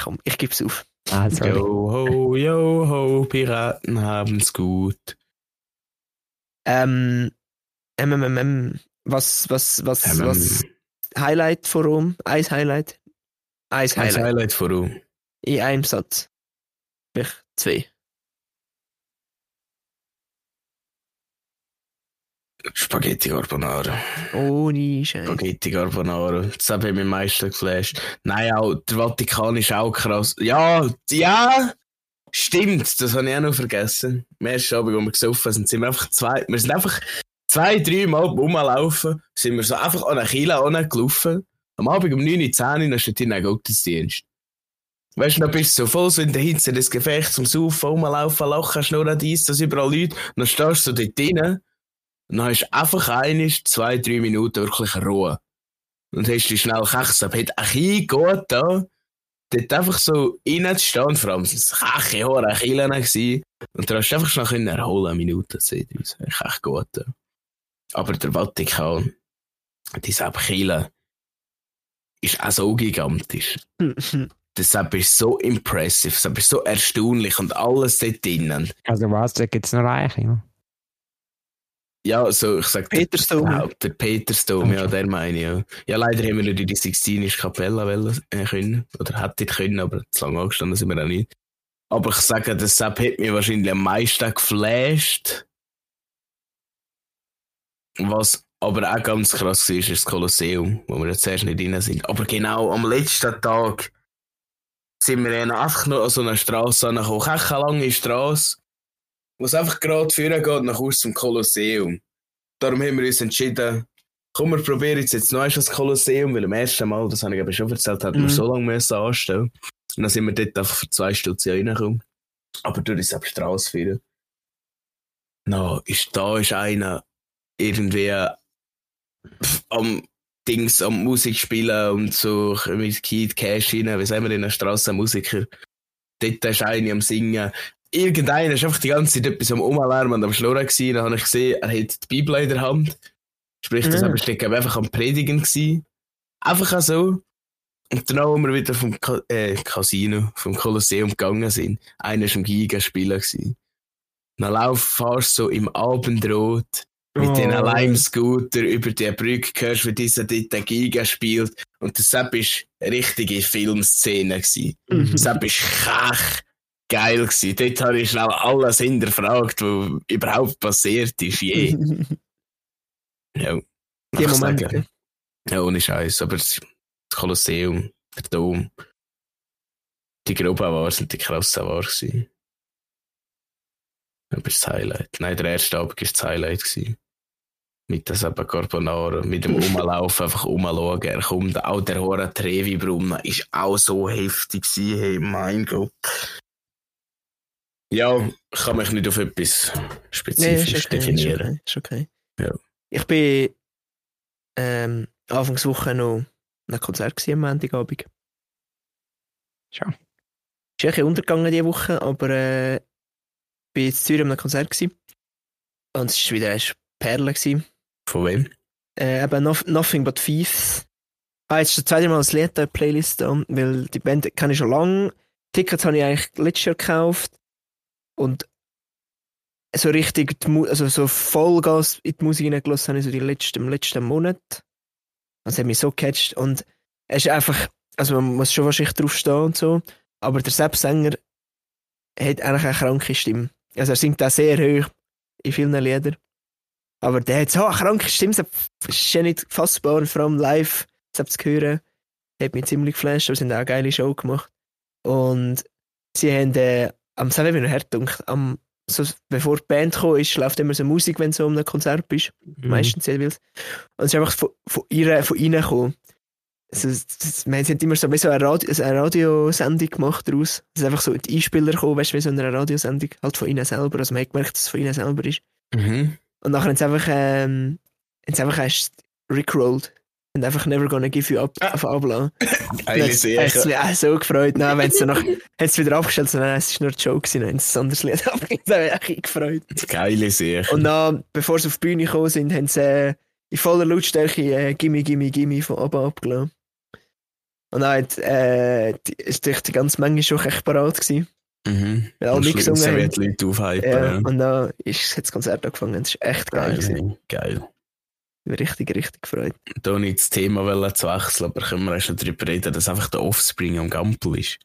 Komm, ich gebe es auf. Ah, sorry. Yo ho, yo ho, Piraten haben's gut. Ähm, MMM, was, was, was, Ähm, was, Highlight von Rom? Eins Highlight? Eins Ein Highlight. Highlight von Rom. In einem Satz. Vielleicht zwei. Spaghetti Carbonara. Ohne Scheiß. Spaghetti Carbonara. Das hat mich am meisten geflasht. Nein, auch der Vatikan ist auch krass. Ja, ja, stimmt. Das habe ich auch noch vergessen. Am ersten Abend, wo wir gesoffen sind, sind wir einfach zwei, wir sind einfach zwei, drei Mal rumlaufen, sind wir so einfach an eine Kille gelaufen. Am Abend um 9, 10 Uhr steht in einem Gottesdienst. Weißt du, dann bist du so voll so in der Hitze des Gefechts zum Saufen, rumlaufen, lachen, schnurren, dies, das überall Leute. Und dann stehst du so dort drinnen und dann hast du einfach einisch, zwei, drei Minuten wirklich Ruhe. Und hast dich schnell gekechst. Aber hat ein gut da, dort einfach so reinzustehen. Vor allem sind es keche Haare Killen gewesen. Und da hast du einfach schnell können erholen, eine Minute, zwei, drei. Das ist echt gut da. Aber der Vatikan, diese Kille, ist auch so gigantisch. (laughs) Deshalb ist so impressive, deshalb ist so erstaunlich und alles dort drinnen. Also was, da gibt es noch Reiche. Ja? Also ich sag der- Petersdom. Der, der Petersdom, ja, der meine ich. Ja. ja, leider haben wir nicht in die Sixtinische Kapelle wollen, äh, können. Oder hätte ich können, aber zu lange angestanden sind wir auch nicht. Aber ich sage, das Sepp hat mich wahrscheinlich am meisten geflasht. Was aber auch ganz krass war, ist das Kolosseum, wo wir jetzt erst nicht rein sind. Aber genau am letzten Tag sind wir einfach noch an so einer Straße angekommen. Keine lange Straße, wo es einfach gerade führen geht nach Haus zum Kolosseum. Darum haben wir uns entschieden, komm, wir probieren jetzt, jetzt noch einmal das Kolosseum, weil am ersten Mal, das habe ich eben schon erzählt, hatten wir Mhm. so lange müssen anstellen. Und dann sind wir dort einfach für zwei Stunden reingekommen. Aber durch diese Straße führen. No, ist, da ist einer irgendwie pff, am Dings, am Musik spielen und so mit Kid Cash rein, wie sagen wir in der Straße Musiker. Dort ist einer am Singen. Irgendeiner ist einfach die ganze Zeit etwas am Umlärmen und am Schnurren gewesen. Dann habe ich gesehen, er hat die Bibel in der Hand. Sprich, das Mhm. war einfach am Predigen gewesen. Einfach auch so. Und dann, als wir wieder vom Ka äh, Casino, vom Kolosseum gegangen sind, einer war am Giga spielen gewesen. Dann lauf, fahrst du so im Abendrot mit Oh. den Lime-Scooter über die Brücke, hörst, wie dieser dort den Giga spielt. Und das war eine richtige Filmszene. Mhm. Das war kech geil. Gewesen. Dort habe ich schnell alles hinterfragt, was überhaupt passiert ist. Je. (laughs) Ja. Die Momente. Ja, ohne Scheiß. Aber das Kolosseum, der Dom, die Gruppe war sind die krassen war gewesen. Aber das Highlight. Nein, der erste Abend war das Highlight. Gewesen. Mit das eben Carbonara, mit dem Umlaufen, einfach umschauen. Er kommt, auch der hohe Trevi-Brunnen ist auch so heftig gewesen. Hey, mein Gott. Ja, ich kann mich nicht auf etwas Nee, spezifisch ist okay, ist definieren. okay, ist okay. Ja. Ich bin ähm, Anfangswoche noch einem Konzert gewesen, am Montagabend. Schon. Ist ein bisschen untergegangen diese Woche, aber äh, bin jetzt in Zürich an einem Konzert gewesen. Und es war wieder eine Perle. Gewesen. Von wem? Äh, eben Nof Nothing But Thieves. Ah, jetzt ist das zweite Mal das Lied in der Playlist weil die Band kenne ich schon lange. Tickets habe ich eigentlich letztes Jahr gekauft und so richtig, also so Vollgas in die Musik hineingelassen habe ich so die letzten, im letzten Monat. Das hat mich so gecatcht und es ist einfach, also man muss schon wahrscheinlich drauf stehen und so, aber der Sepp-Sänger hat eigentlich eine kranke Stimme. Also er singt auch sehr hoch in vielen Liedern. Aber der hat so eine kranke Stimme, das ist ja nicht fassbar, vor allem live, das zu hören, hat mich ziemlich geflasht, aber sie haben auch eine geile Show gemacht. Und sie haben äh, am selben wieder hergedacht, am so, bevor die Band gekommen ist, läuft immer so Musik, wenn du so um ein Konzert bist. Mhm. Meistens sehr wild. Und es ist einfach von, von, ihr, von ihnen gekommen. Also, das, das, wir haben immer so, wie so eine, Radio, eine Radiosendung gemacht daraus. Es ist einfach so die Einspieler gekommen, weißt du, wie so eine Radiosendung, halt von ihnen selber. Also man hat gemerkt, dass es von ihnen selber ist. Mhm. Und nachher haben sie einfach, ähm, haben sie einfach erst Rickrolled. Und einfach never gonna give you up auf Das hat Sache. mich auch so gefreut. Nein, wenn es dann noch, (laughs) hat es wieder abgestellt, so, nein, es ist nur ein Joke gewesen, dann haben sie ein anderes Lied (laughs) abgegeben. Da habe ich gefreut. Geile Sache. Und dann, bevor sie auf die Bühne gekommen sind, haben sie äh, in voller Lautstärke äh, Gimme, Gimme, Gimme von ABBA abgelassen. Und dann hat, äh, die, ist die, ganze Menge schon echt parat gewesen. Mhm. Weil alle mitgesungen haben. Leute aufhypen. Ja, Ja. und dann ist, hat das Konzert angefangen. Das ist echt geil. gewesen. Geil. Geil. Richtig, richtig gefreut. Da nicht das Thema wollen zu wechseln, aber können wir erst noch darüber reden, dass einfach der Offspring am Gampel ist.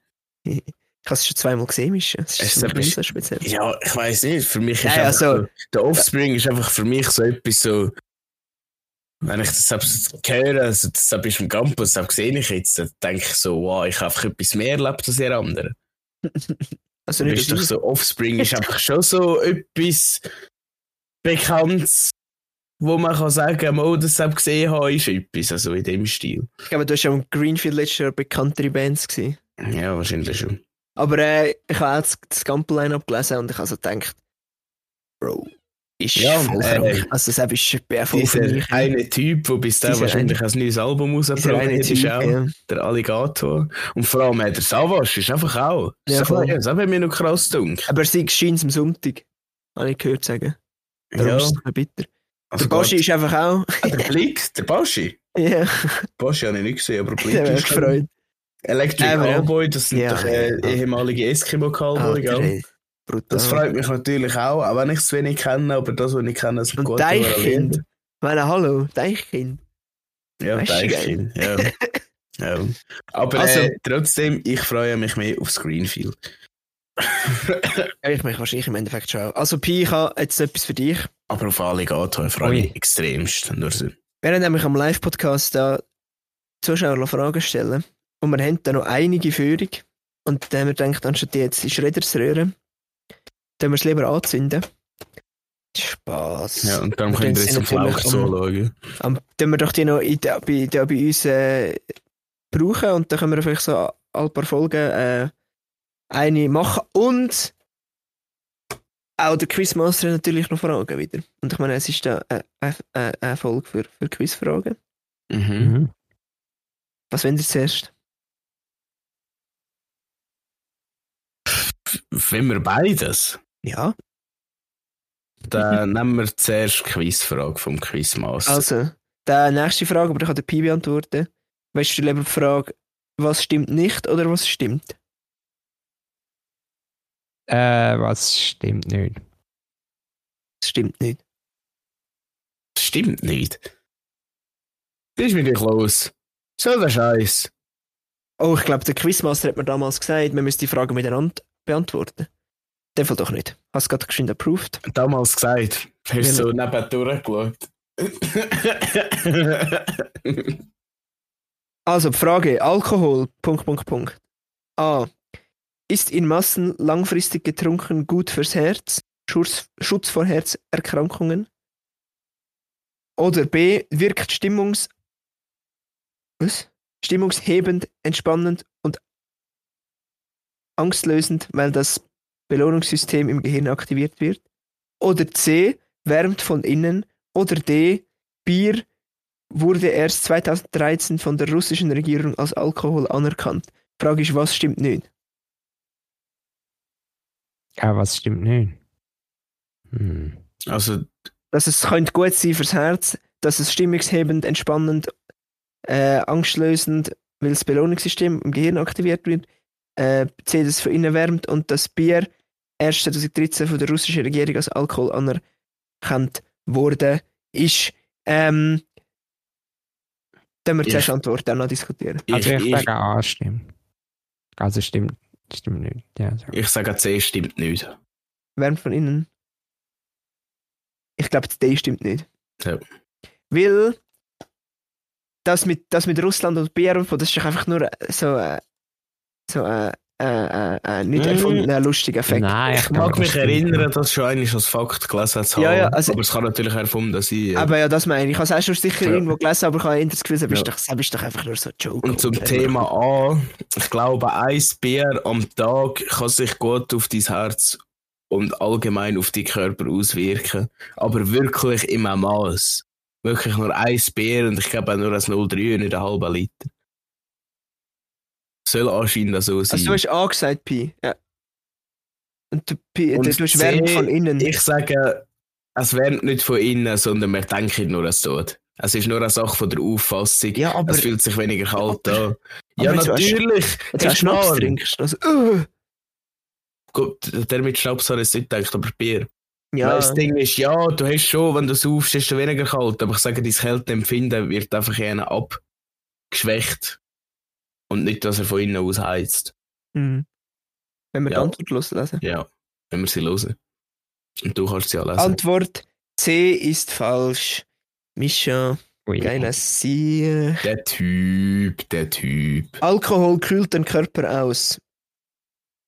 Ich habe es schon zweimal gesehen, Mischa. Es ist ein so speziell. Ja, ich weiß nicht. Für mich ist ja, einfach so. der Offspring ist einfach für mich so etwas so, wenn ich das höre, also das ist am Campus, das sehe ich jetzt, dann denke ich so, wow, ich habe einfach etwas mehr erlebt als ihr anderen. (laughs) Also nicht doch so, Offspring ist (laughs) einfach schon so etwas Bekanntes, wo man kann sagen, oh, das habe ich gesehen habe, ist etwas, also in dem Stil. Ich glaube, du hast ja am Greenfield letztes Jahr bekanntere Bands gesehen. Ja, wahrscheinlich schon. Aber äh, ich habe auch das, das Gampel-Line abgelesen und ich habe so gedacht, Bro, ist Ja, voll äh. Also das ist für Dieser mich. eine Typ, der bis dahin wahrscheinlich ein neues Album rausgebracht hat, ist Typ, auch ja. der Alligator. Und vor allem äh, der Savage ist einfach auch. Ja, so, voll. das hat mir noch krass gedacht. Aber sie scheint am Sonntag. Habe ich gehört sagen. Darum Ja, ist es ein bitter. Also der Boschi ist einfach auch. (laughs) Ah, der Blick, der Boschi. ja, Boschi habe ich nicht gesehen, aber Blick ist gefreut. Electric ja. Cowboy, das sind Ja, doch äh, ja. ehemalige Eskimo Cowboy. Alter, gell? brutal. Das freut mich natürlich auch, auch wenn ich es wenig kenne, aber das, was ich kenne, ist gut. Deichkind. Ich meine, hallo, Deichkind. Ja, Weißt Deichkind. Ja. (laughs) ja. Aber Also- äh, trotzdem, ich freue mich mehr aufs Greenfield. (laughs) Ja, ich mich wahrscheinlich im Endeffekt schon. Also, Pi, ich habe jetzt etwas für dich. Aber auf Alligator freue ich mich extremst. Wir haben nämlich am Live-Podcast da Zuschauer Fragen stellen. Und wir haben da noch einige Führung. Und dann haben wir gedacht, anstatt die jetzt in Schredder zu rühren, dann wir es lieber anzünden. Spaß. Ja, und Wir könnt ihr tun jetzt natürlich Flauch zuschauen. Am, dann wir doch die noch in, der- bei, der bei uns äh, brauchen und dann können wir vielleicht so ein paar Folgen äh, eine machen. Und auch der Quizmaster hat natürlich noch Fragen wieder. Und ich meine, es ist da eine, eine, eine Folge für, für Quizfragen. Mhm. Mhm. Was wollt ihr zuerst? Wenn wir beides, Ja. dann nehmen wir zuerst die Quizfrage vom Quizmaster. Also, die nächste Frage, aber ich kann den Pi beantworten. Weißt du lieber die Frage, was stimmt nicht oder was stimmt? Äh, was stimmt nicht? Das stimmt nicht. Das stimmt nicht. Was ist mit dir los? So der Scheiß. Oh, ich glaube, der Quizmaster hat mir damals gesagt, man müsste die Frage miteinander beantworten. In dem Fall doch nicht. Hast du gerade geschwind approved? Damals gesagt. Hast du so neben durchgeschaut. Also, die Frage: Alkohol. Punkt, Punkt, Punkt. A. Ist in Massen langfristig getrunken gut fürs Herz? Schutz, vor Herzerkrankungen? Oder B. Wirkt Stimmungs. Was? Stimmungshebend, entspannend und angstlösend, weil das Belohnungssystem im Gehirn aktiviert wird? Oder C. Wärmt von innen? Oder D. Bier wurde erst 2013 von der russischen Regierung als Alkohol anerkannt. Frage ist, was stimmt nicht? Ja, was stimmt nicht? Hm. also, Dass es könnte gut sein fürs Herz, dass es stimmungshebend, entspannend, äh, angstlösend, weil das Belohnungssystem im Gehirn aktiviert wird. äh, C, das von innen wärmt und das Bier erst 2013 von der russischen Regierung als Alkohol anerkannt wurde, ist. Ähm, dann wir Ich- zuerst Antwort auch noch diskutieren. Also Ich, ich, ich, sage A stimmt. Also stimmt, stimmt nicht. Ja, ich sage C stimmt nicht. Wärmt von innen. Ich glaube, D stimmt nicht. Ja. Weil das mit, das mit Russland und Bier, das ist einfach nur äh, so, äh, so äh, äh, äh, äh, nicht Mm. erfundener lustiger Effekt. Nein, Ich mag mich erinnern, dass schon einmal als Fakt gelesen zu haben. Ja, ja, also- aber es kann natürlich erfunden sein. ja. Aber ja, das meine ich. Ich habe es auch schon sicher Ja. irgendwo gelesen, aber ich habe das Gefühl, das ist, Ja. doch, das ist doch einfach nur so ein Joke. Und zum? Thema A, ich glaube, ein Bier am Tag kann sich gut auf dein Herz und allgemein auf deinen Körper auswirken. Aber wirklich im Maß. Wirklich nur ein Bier und ich glaube auch nur ein 0,3 und nicht ein halber Liter. Soll anscheinend so sein. Also du hast A gesagt, Pi. Ja. Und du, Pi, Und du hast C, Wärme von innen. ich sage, es wärmt nicht von innen, sondern wir denken nur, es tut. Es ist nur eine Sache von der Auffassung. ja, aber es fühlt sich weniger kalt aber- an. (laughs) Ja, wenn du natürlich. wenn du Schnaps trinkst, also, uh, Gut, der mit Schnaps hat es nicht gedacht, aber Bier. ja, Weil Das Ding ist, ja, du hast schon, wenn du saufst, ist es weniger kalt, aber ich sage, dein Kälteempfinden wird einfach eher abgeschwächt. Und nicht, dass er von innen aus heizt. Mhm. Wenn wir Ja. die Antwort loslesen. Ja, wenn wir sie hören. Und du kannst sie ja lesen. Antwort C ist falsch. Mischa, Ui. geiler Sie. der Typ, der Typ. Alkohol kühlt den Körper aus.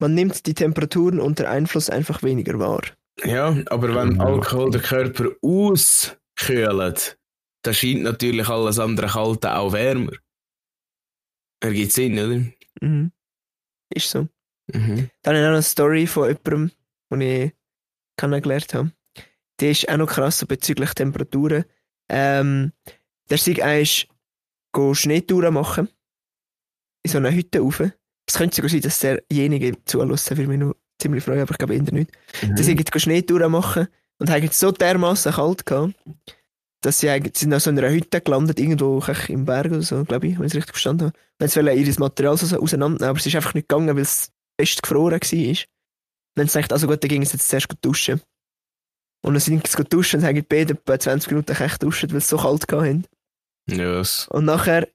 Man nimmt die Temperaturen unter Einfluss einfach weniger wahr. Ja, aber wenn Ja. Alkohol den Körper auskühlt, dann scheint natürlich alles andere Kalte auch wärmer. Ergibt Sinn, oder? Mhm. Ist so. Mhm. Dann habe ich noch eine Story von jemandem, den ich kennengelernt habe. Die ist auch noch krass so bezüglich Temperaturen. Ähm, der Sieg ist Schneetouren machen. In so einer Hütte rauf. Es könnte sogar sein, dass derjenige zulassen würde mich noch ziemlich freuen, aber ich glaube eher nicht. Mhm. Sind go Schneetouren machen und haben so dermaßen kalt gehabt, dass sie eigentlich sind auf so einer Hütte gelandet, irgendwo im Berg oder so, glaube ich, wenn ich es richtig verstanden habe. Und jetzt wollen ihr Material so auseinandernehmen, aber es ist einfach nicht gegangen, weil es fest gefroren war. Und dann sagt also gut, dann ging es jetzt zuerst gut duschen. Und dann sind sie gut duschen und haben beide etwa 20 Minuten echt duschen, weil es so kalt hatten. Ja, es- Und nachher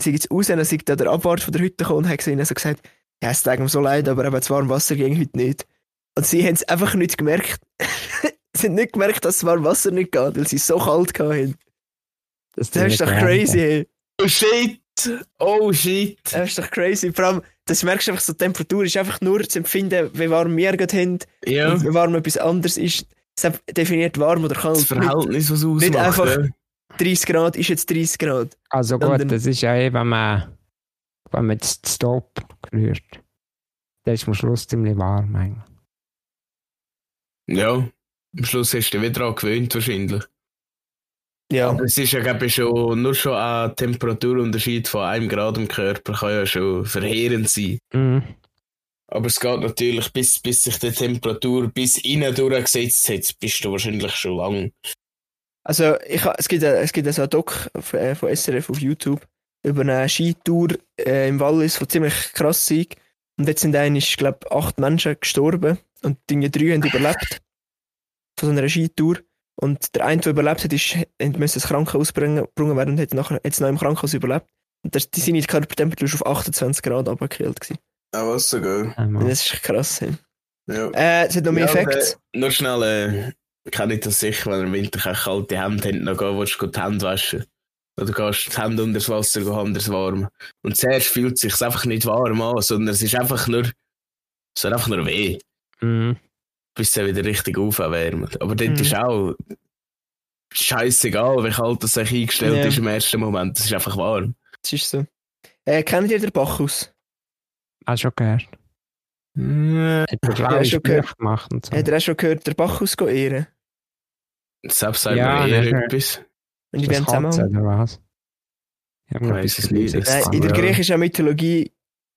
sind sie raus, dann sind da der Abwart von der Hütte gekommen und hat ihnen so gesagt, ja, es tut mir so leid, aber eben das warme Wasser ging heute nicht. Und sie haben es einfach nicht gemerkt. (laughs) sie haben nicht gemerkt, dass das warme Wasser nicht geht, weil sie so kalt hatten. Das Das ist doch crazy, hey. Oh shit! Oh shit! Das ist doch crazy. Vor allem, das merkst du einfach so, die Temperatur ist einfach nur zu empfinden, wie warm wir gerade haben Ja, und wie warm etwas anderes ist. Es definiert warm oder kalt. das Verhältnis, was ausmacht. nicht einfach- ja. 30 Grad ist jetzt 30 Grad. Also Dann- gut, das ist ja eh, wenn man, wenn man das Stop rührt. Das ist am Schluss ziemlich warm eigentlich. Ja, am Schluss hast du dich wieder daran gewöhnt wahrscheinlich. Ja. Aber es ist ja glaube ich schon, nur schon ein Temperaturunterschied von einem Grad im Körper kann ja schon verheerend sein. Mhm. Aber es geht natürlich, bis, bis sich die Temperatur bis innen durchgesetzt hat, bist du wahrscheinlich schon lang. Also, ich, ha- es gibt, ein- es gibt so einen Doc äh, von SRF auf YouTube über eine Skitour äh, im Wallis, die ziemlich krass ist. Und jetzt sind eigentlich, glaube ich, acht Menschen gestorben und die drei haben überlebt von so einer Skitour. Und der eine, der überlebt hat, ist, hat müssen ins Krankenhaus bringen, gebracht werden und hat nachher jetzt noch im Krankenhaus überlebt. Und das, die seine Körpertemperatur ist auf 28 Grad abgekühlt. gewesen. Ah, was sogar. Einmal. Und Das ist krass. Hey. Ja. Äh, es hat noch mehr Ja, Facts. äh, nur schnell, äh, kann ich das sicher, wenn ihr im Winter keine kalte Hände habt, noch gehen willst, du die Hände waschen. Oder gehst die Hände unter das Wasser, gehen haben das warm. Und zuerst fühlt es sich einfach nicht warm an, sondern es ist einfach nur, es tut einfach nur weh, Mhm. Bis es dann wieder richtig aufwärmt. Aber dort Mhm. ist auch scheißegal, wie kalt das sich eingestellt Ja. ist im ersten Moment. Es ist einfach warm. Das ist so. Äh, kennt ihr den Bacchus? Hast du schon gehört? Hat er schon gehört. gemacht und so. Hat er auch schon gehört, den Bacchus go ehren? Selbst sagt Ja, mir eher etwas. Und in das dem Zusammenhang? oder was? Ich ein es nicht. in der Ja. griechischen Mythologie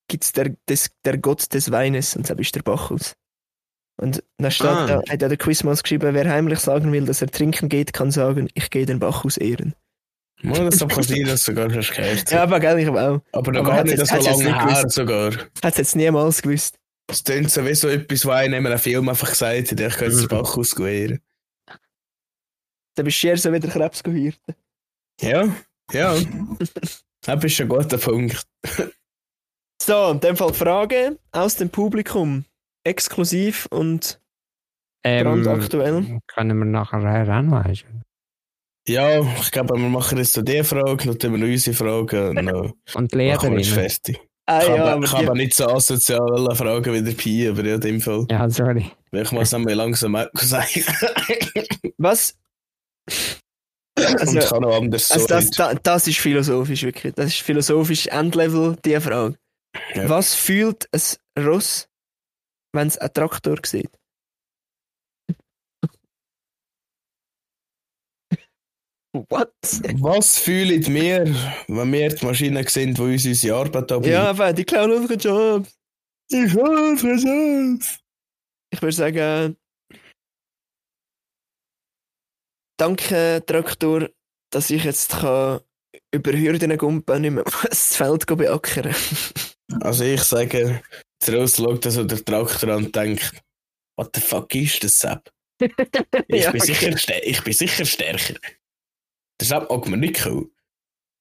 gibt es der, des, der Gott des Weines und das ist der Bacchus. Und da steht, Ah. da hat ja der Quizmaß geschrieben, wer heimlich sagen will, dass er trinken geht, kann sagen, ich gehe den Bacchus ehren. Mal, das kann sein, dass du sogar schon gehört hast. Ja, aber gell, ich habe auch. aber noch aber gar nicht jetzt- so lange nicht her gewusst. sogar. Hat es jetzt niemals gewusst. Es klingt so wie so etwas, was einem in einem Film einfach gesagt hat, ich kann jetzt den Bach ausgewähren. Dann bist du eher so wieder Krebs gehirten. Ja, ja. Das ist ein guter Punkt. So, in dem Fall Frage aus dem Publikum. Exklusiv und Ähm, brandaktuell. können wir nachher ranweisen. Ja, ich glaube, wir machen jetzt so die Frage, dann tun wir noch unsere Frage und dann Und die machen wir es Lehrerin. fertig. Ah Ich ja, aber ich nicht so asoziale Fragen wie der Pi, aber ja, in dem Fall. Ja, sorry. Ich muss nämlich langsam auch sagen. (laughs) was? und Also, ich kann noch anders also so das, nicht. da, das ist philosophisch, wirklich. Das ist philosophisch Endlevel, die Frage. Ja. Was fühlt ein Ross, wenn es einen Traktor sieht? What? Was fühlen wir, wenn wir die Maschinen sehen, die uns unsere Arbeit abnehmen? Ja, aber die klauen unsere Jobs. ich hoffe es. Ich würde sagen, danke Traktor, dass ich jetzt kann über Hürden gumpen und nicht mehr (laughs) das Feld beackern. Also ich sage, Ross schaut also der Traktor an und denkt, what the fuck ist das, Sepp? (laughs) Ich, Ja, bin, okay. sicher, ich bin sicher stärker. Der Sepp mag mir nicht cool.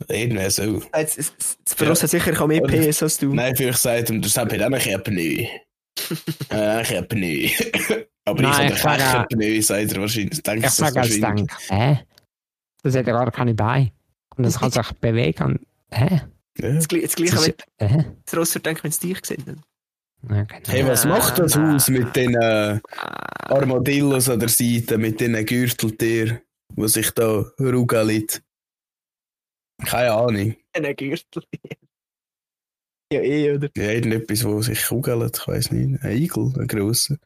Irgendwie so. Jetzt, jetzt, Verlust hat sicher mehr PS als du. Nein, vielleicht sagt ihm, der Sepp hat auch ein Pneu. (laughs) äh, (laughs) ich habe Pneu. Aber Nein, ich habe sage- kein Pneu, sagt er wahrscheinlich. Denkt Ich das sage als. Denk, hä? Das hat ja gar keine Beine. Und das kann sich bewegen. Hä? Ja. Gleich Das mit ist, hä? das Ross denken, wenn es dich gesehen Ja, genau. Hey, was macht das. Haus mit den äh. Armadillos an der Seite, mit den Gürteltieren, die sich da rugeln? Keine Ahnung. Ein Gürtel. Ja, eh, oder? Ja, irgendetwas, wo sich kugelt, ich weiß nicht. Ein Igel, ein grosser.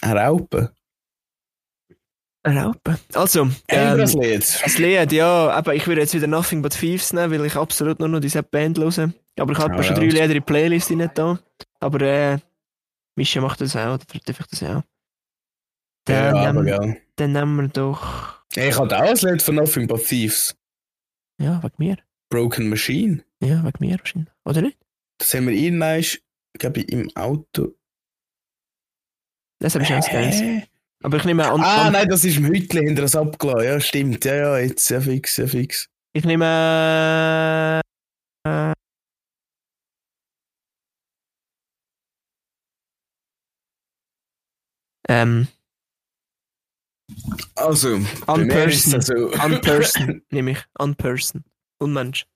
Eine Raupe. Eine Raupe. Also, ähm, das Lied. das Lied, ja, aber ich würde jetzt wieder Nothing But Thieves nehmen, weil ich absolut nur noch diese Band höre. Aber ich habe Ah, schon ja. drei Lieder in die Playlist nicht da. Aber äh, Mischa macht das auch, oder darf ich das auch? Ja, Dann, aber ähm, gell. dann nehmen wir doch. Ich hatte auch ein Lied von Nothing But Thieves. Ja, wegen mir. Broken Machine. Ja, wegen mir wahrscheinlich. Oder nicht? Das haben wir irgendwann, glaube ich, im Auto. Das habe ich schon. Hä? Aber ich nehme an, Ah, nein, das ist im Hütli hinter das abgelassen. Ja, stimmt. Ja, ja, jetzt, ja, fix, ja, fix. ich nehme. Äh, ähm, Also, Unperson. das so. Unperson, (laughs) nehme ich. Unperson. Unmensch.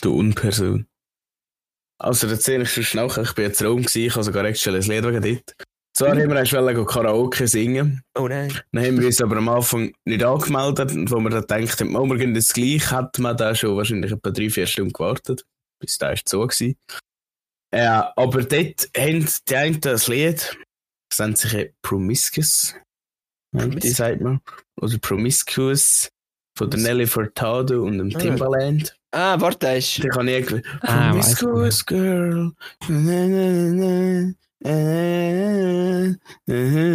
Du Unperson. Also, erzähle ich schon schnell, ich bin jetzt Raum gewesen, ich habe sogar extra ein Lied wegen dort. Zwar haben wir erst wollen Karaoke singen, Oh nein. dann haben wir uns aber am Anfang nicht angemeldet, und wo wir dann gedacht haben, oh, wir gehen jetzt gleich, hat man da schon wahrscheinlich etwa drei, vier Stunden gewartet, bis da ist so gewesen. Ja, aber dort haben die einen das Lied, das nennt sich ja Promiscuous, meint die Promis- sagt man, oder Promiscuous, von der Nelly Furtado und dem Ah. Timbaland. Ah, warte, ist. Ich habe nie gewusst. Ah, ich Promiscuous girl. Na, na, na, na, na,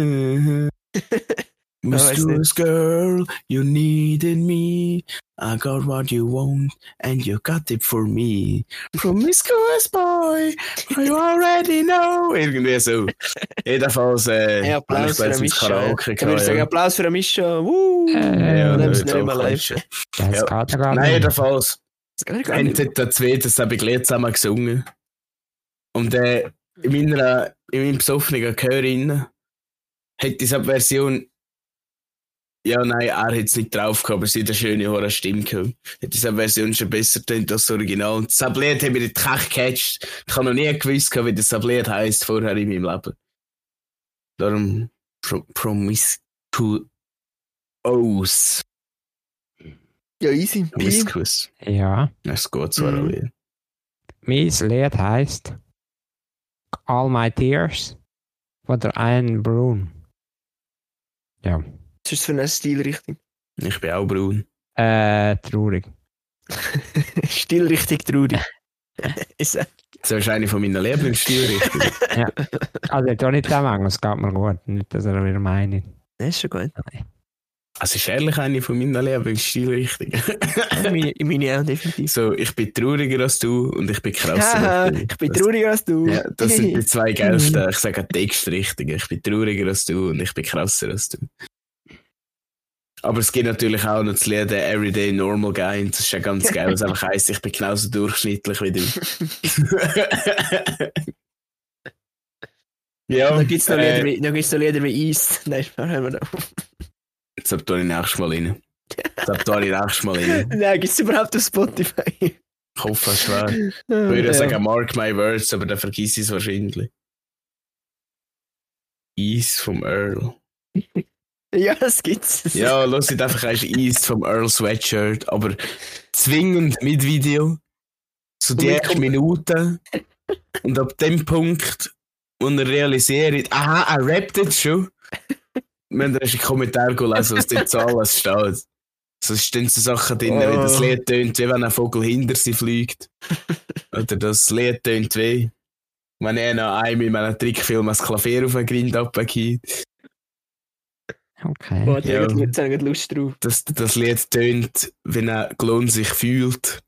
na. (laughs) Promiscuous girl, you needed me. I got what you want, and you got it for me. Promiscuous boy, you already know. Irgendwie so. Jedenfalls, äh, Hey, habe Applaus ich für Mischa. Karaoke Ich würde sagen. Applaus für Mischa. Woo! Äh, Ja, nehmen das ist nicht mehr live. Das Ja. geht ja gar Nein, jedenfalls. Haben der zweite das Lied zusammen gesungen. Und äh, in meiner, in meinem besoffenen Gehör rein hat diese Version, ja nein, er hat es nicht drauf gehabt, aber sie hat eine schöne hohe Stimme gehabt. Hat diese Version schon besser tönt als das Original. Und das Lied hat mich nicht gecatcht. Ich habe noch nie gewusst, wie das Lied heisst vorher in meinem Leben. Darum pro, Promiscuous. Ja, easy. Promiscuous. Ja. Das ist gut, so Mhm. Mein Lied heisst All My Tears von der Anne Brun. Ja. Was ist das für eine Stilrichtung? Ich bin auch braun. Äh, traurig. (laughs) Stilrichtung traurig. (laughs) ist er. Das ist eine von meinen Lieblingsstilrichtungen. (laughs) Also, ich tue nicht den Mangel, es geht mir gut. Nicht, dass er wieder meint. Das ist schon gut. Also ist ehrlich eine von meinen Lieblingsstilrichtungen. meine, meine auch definitiv. so, ich bin trauriger als du und ich bin krasser Haha, als du. ich bin Das- trauriger als du. Ja, das sind die zwei geilsten, ich sage Textrichtungen. Ich bin trauriger als du und ich bin krasser als du. Aber es gibt natürlich auch noch das Lied Everyday Normal Guy und das ist ja ganz geil, (laughs) was einfach heisst, ich bin genauso durchschnittlich wie du. (laughs) ja, Da gibt es noch, äh, Lieder wie- da gibt's noch Lieder wie Eis. (laughs) Nein, haben wir noch. Jetzt tue ich nächstes Mal rein. Jetzt tue ich nächstes Mal rein. Nein, gibt es überhaupt auf Spotify? Ich hoffe, es schwer. Ich würde ja sagen, mark my words, aber dann vergiss ich es wahrscheinlich. Eis vom Earl. (laughs) Ja, das gibt's. Ja, los it einfach erst Eis vom Earl Sweatshirt, aber zwingend mit Video. So die ersten Minuten. Und ab dem Punkt, wo er realisiert, aha, er rappt jetzt schon. Wir haben erst einen Kommentar gelesen, was dort so alles steht. So stehen so Sachen drin, wie das Oh. Lied tönt, wie wenn ein Vogel hinter sie fliegt. Oder das Lied tönt wie, wenn er noch einem in meinem Trickfilm ein Klavier auf den Grind abgeht. Okay. Boah, da Ja. jetzt habe ich Lust drauf. Das, das Lied tönt, wenn ein Klon sich fühlt.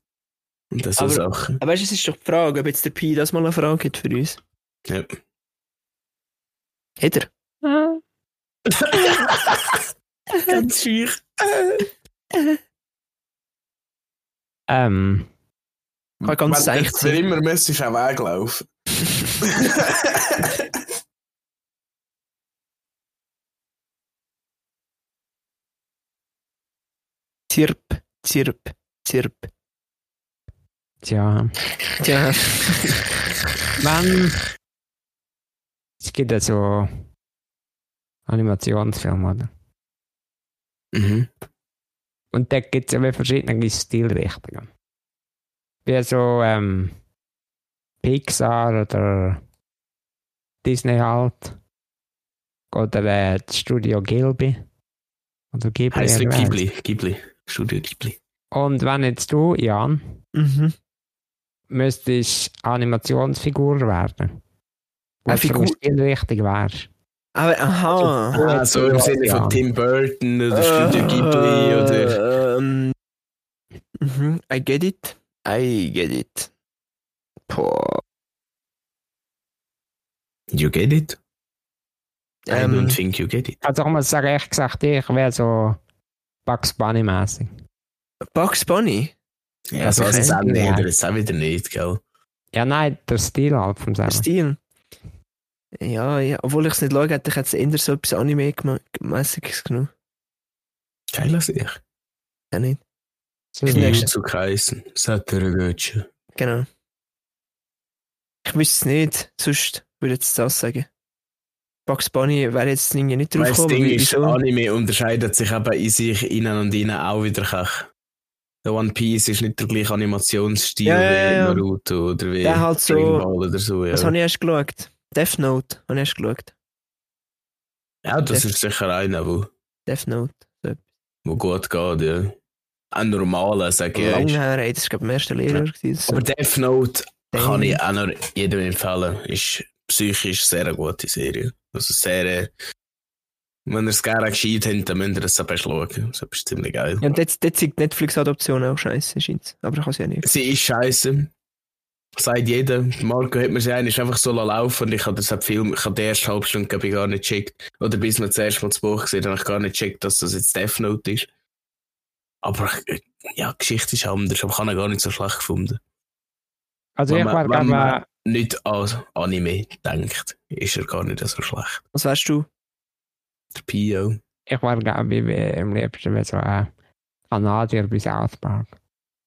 Und das so Aber- Sachen. Aber weißt du, es ist doch die Frage, ob jetzt der Pi das mal eine Frage hat für uns. Ja. Hat er? Ah. (laughs) Ganz schüch. Ähm, Kann ganz Wenn seicht sein. immer müsstest du auch weglaufen. (laughs) (laughs) Zirp, zirp, zirp. tja. Tja, Wenn. Es gibt ja so Animationsfilme, oder? mhm. Und da gibt es ja verschiedene Stilrichtungen. Wie so ähm, Pixar oder Disney halt. Oder äh, Studio Gilby. Oder Ghibli. Heißt. Ghibli. Ghibli. Studio Ghibli. Und wenn jetzt du, Jan, mhm. müsstest Animationsfigur werden. Eine Figur? Stilrichtung wärst. Aber, aha. Ah, so im Sinne von Tim Burton oder Studio Ghibli oder. Ähm, mhm. I get it. I get it. Boah. You get it? I Ähm, don't think you get it. Also ich muss sagen, ehrlich gesagt, ich wäre so Bugs Bunny-mäßig. Bugs Bunny? Ja, so ist. Ja. Oder ist auch wieder nicht, gell? Ja, nein, der Stil halt vom Der selber. Stil? Ja, ja. Obwohl ich es nicht schaue, hätte ich jetzt eher so etwas Anime-mäßiges genommen. Geil als ich. Ja, nicht? So Das wie- nächste. zu heißen. Saturagötsche. Genau. Ich wüsste es nicht, sonst würde ich jetzt das sagen. Bugs Bunny wäre jetzt irgendwie nicht drauf du, das gekommen. Ding wie- ist, wieso? Anime unterscheidet sich eben in sich innen und innen auch wieder. Der One Piece ist nicht der gleiche Animationsstil Ja, ja, wie ja. Naruto oder wie Der halt so- Ball oder so. Ja, Was habe ich erst geschaut? Death Note habe ich erst geschaut. ja das Def- ist sicher einer, wo, Death Note. wo gut geht. Ja. Ein normaler, sag ich. Lang ehrlich. her, ey, das war glaube ich, mein erster Lehrer. gewesen, So. Aber Death Note Damn. kann ich auch noch jedem empfehlen. Ist psychisch sehr eine gute Serie. Also sehr. äh, Wenn ihr es gerne gescheit habt, dann müsst ihr es aber schauen. Das ist ziemlich geil. Ja, und jetzt, jetzt ist die Netflix-Adoption auch scheiße, scheint Aber ich kann sie ja nicht. Sie ist scheiße. Sagt jeder. Marco hat mir sie eigentlich einfach so laufen und ich habe das halt Film, ich habe die erste halbe Stunde ich, gar nicht gecheckt. Oder bis wir das erste Mal das Buch gesehen habe ich gar nicht gecheckt, dass das jetzt Death Note ist. Aber äh, ja, die Geschichte ist anders, aber ich habe ihn gar nicht so schlecht gefunden. Also Wenn ich man- wäre gerne man- Nicht an Anime denkt, ist er gar nicht so schlecht. Was wärst du? Der Pio. ich wäre gerne wie, wie am liebsten wie so ein Kanadier bei South Park.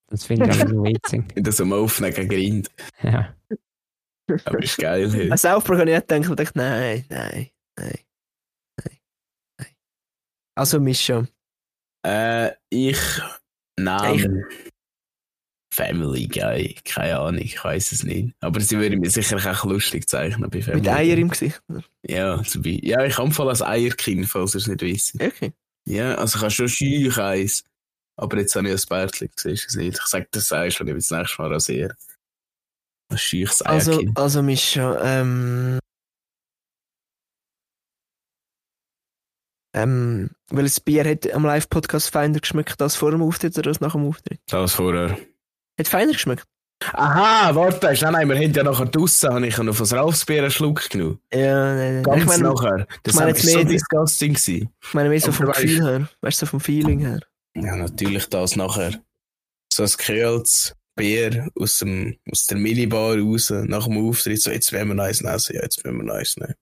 Das finde ich auch witzig. In (laughs) das am Aufnehmen gegen Rind. Ja. Aber ist geil. (laughs) hey. Als Aufbruch habe ich auch gedacht, und dachte, nein, nein, nein, nein, nein. Also Mischa. Äh, ich Ja, ich- Family Guy. Keine Ahnung, ich weiß es nicht. Aber sie würde mir sicher auch lustig zeichnen bei Family Mit Eier im Gesicht. oder? Ja, zum Beispiel. Ja, ich voll als Eierkind, falls ihr es nicht wisst. Okay. Ja, also ich habe schon schüch eins. Aber jetzt habe ich ein Bärtchen gesehen. ist es nicht. Ich sage das sagst, wenn ich das nächste Mal rasiere. Ein schüches Also, Eierkind. also Mischa, ähm. Ähm, welches Bier hat am Live-Podcast feiner geschmeckt als vor dem Auftritt oder als nach dem Auftritt? Das vorher. Hat feiner geschmeckt? Aha, warte, nein, nein, wir haben ja nachher draussen, habe ich noch von Ralfsbier einen Schluck genommen. Ja, nein, nein. Ganz ich meine, nachher. Das war so disgusting. Gewesen. ich meine mehr so vom Gefühl her. Weißt du, so vom Feeling her. Ja, natürlich das nachher. So ein gekühltes Bier aus, dem, aus der Minibar raus, nach dem Auftritt, so, jetzt wollen wir eins nehmen, so, ja, jetzt wollen wir eins nehmen.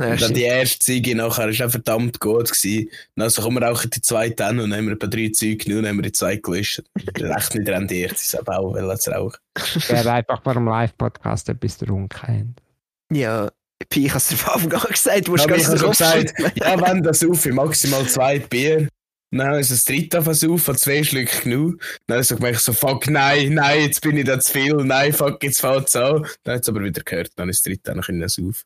Ja, Und dann die erste Ziege nachher ist auch verdammt gut gewesen. Dann also kommen wir auch die zweite an und dann haben wir ein paar drei Züge genommen und haben wir die zwei gelöscht. Recht nicht rendiert, sie haben auch wollen zu rauchen. Wer einfach vor dem Live-Podcast etwas getrunken hat. ja, Pi, ich habe es dir Anfang an gesagt, du musst Aber den schon Kopf gesagt, ja, wenn das auf, maximal zwei Bier. Dann habe ich das dritte Versuch von zwei Schlücken genug. Dann habe ich so gemerkt, so, fuck, nein, nein, jetzt bin ich da zu viel, nein, fuck, jetzt fällt es an. Dann hat es aber wieder gehört, dann ist das dritte noch in das auf.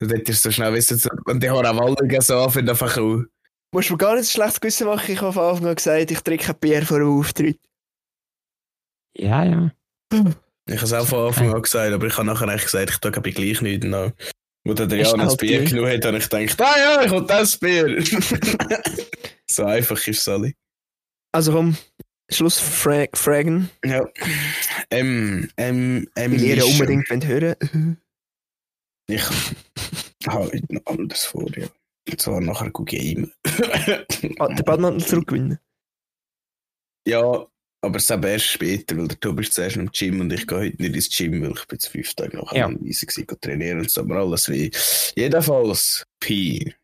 Dann hätte ich so schnell wissen, und die Haare Walligen so anfangen, einfach auch. musst mir gar nicht so schlecht Gewissen machen. Ich habe von Anfang an gesagt, ich trinke ein Bier vor dem Auftritt. Ja, ja. Ich habe es auch von Anfang an gesagt, aber ich habe nachher eigentlich gesagt, ich tue gleich nicht. Und dann, wo der Adrian du das halt Bier die- genommen hat, habe ich gedacht, ah ja, ich will das Bier. (laughs) so einfach ist es alle. Also komm, Schluss fra fragen, Ja. Ähm, ähm, ähm. weil ihr unbedingt hören (laughs) Ich habe heute noch anders vor, ja. Und zwar nachher gut gamen. ah, Den Badmantel zurückgewinnen. ja, aber es ist eben erst später, weil der Tobi ist zuerst im Gym und ich gehe heute nicht ins Gym, weil ich bin jetzt fünf Tage nachher Ja. Wiese gewesen, gehe trainieren und so, aber alles wie. Jedenfalls, Pi.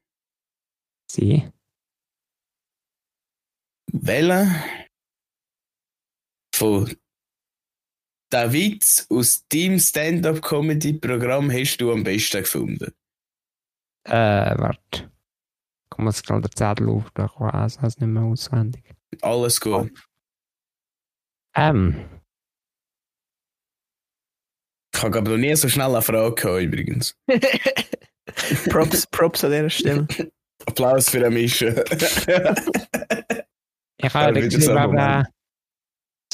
Sie. Welchen von den Witz aus deinem Stand-Up-Comedy-Programm hast du am besten gefunden? Äh, warte. Ich muss gerade den Zettel auf, da weiß ich es nicht mehr auswendig. Alles gut. Ähm, Ich habe aber noch nie so schnell eine Frage gehabt, übrigens. (laughs) Props, Props an dieser Stelle. Applaus für den Mischen. ich habe Ja, ja wieder so geschrieben, ein äh, Moment. dass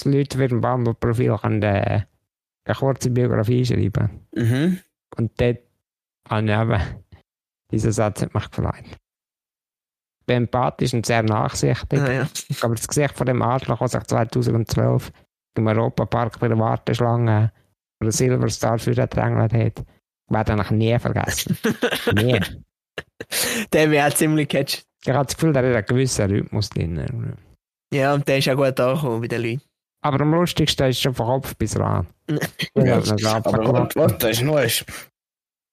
Leute für ein Bumble-Profil äh, eine kurze Biografie schreiben. mhm. Und dort habe ich eben, dieser Satz hat mich gefreut. Ich bin empathisch und sehr nachsichtig, Ah, ja. aber das Gesicht von dem Arschloch, das sich 2012 im Europapark bei der Warteschlange oder Silverstar für den drängelt hat, werde ich nie vergessen. (laughs) nie. Der auch ziemlich gecatcht. Ich habe das Gefühl, da hat einen gewissen Rhythmus drin. Ja, und der ist auch gut angekommen bei den Leuten. Aber am lustigsten ist schon von Kopf bis ran. Ich (laughs) Ja, Aber warte, das ist noch eins.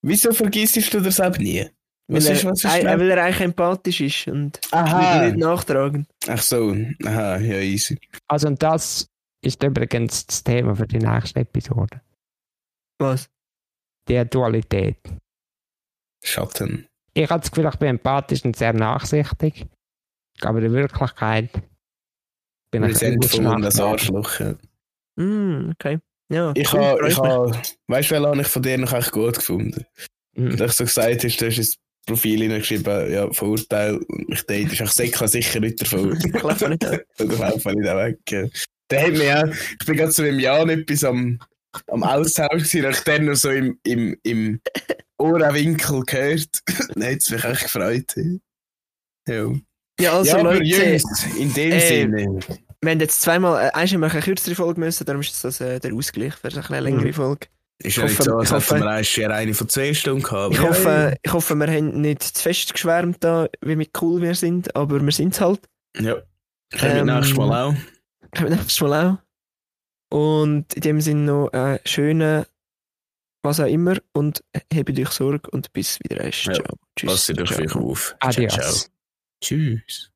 Wieso vergisst du das eben nie? Weil Was er, ist, was ist äh, weil er eigentlich empathisch ist und Aha. nicht nachtragen. Ach so, aha, ja, easy. Also, und das ist übrigens das Thema für die nächste Episode. Was? Die Dualität. Schatten. Ich habe das Gefühl, ich bin empathisch und sehr nachsichtig. Aber in Wirklichkeit bin ich voll ausschlaggebend. das Arschloch. ja. Mm, okay. Ja, Ich cool, habe, ich habe, weißt du, welchen ich von dir noch echt gut gefunden? Mhm. Und ich so gesagt hast, du hast ins Profil hineingeschrieben, ja, Vorurteil, und mich date ist auch sicher, nicht davon. Ich laufe (laughs) nicht. Oder laufen nicht weg. ja. Der hat mich auch, ich bin gerade so im Jahr etwas am, am Austausch gewesen, und ich dann noch so im, im, im Ohrenwinkel gehört. (laughs) Dann hat es mich echt gefreut. Ja, Ja, also ja Leute, Jungs, in dem äh, Sinne. wir haben jetzt zweimal, äh, einmal haben wir eine kürzere Folge müssen, darum ist das äh, der Ausgleich für eine längere Mhm. Folge. Ist ich ja nicht hoffe- so, als ich hoffe- hätten wir erst eher eine von zwei Stunden gehabt. Ich hoffe, ich hoffe, wir haben nicht zu fest geschwärmt, da, wie cool wir sind, aber wir sind es halt. Ja. Können wir Ähm, nächstes Mal auch. Können wir nächstes Mal auch. Und in dem Sinne noch einen schönen, was auch immer, und hebt euch Sorge und bis wieder. Ja, Ciao. Tschüss. Passt euch Ciao. auf. Adios. Ciao, ciao. Tschüss.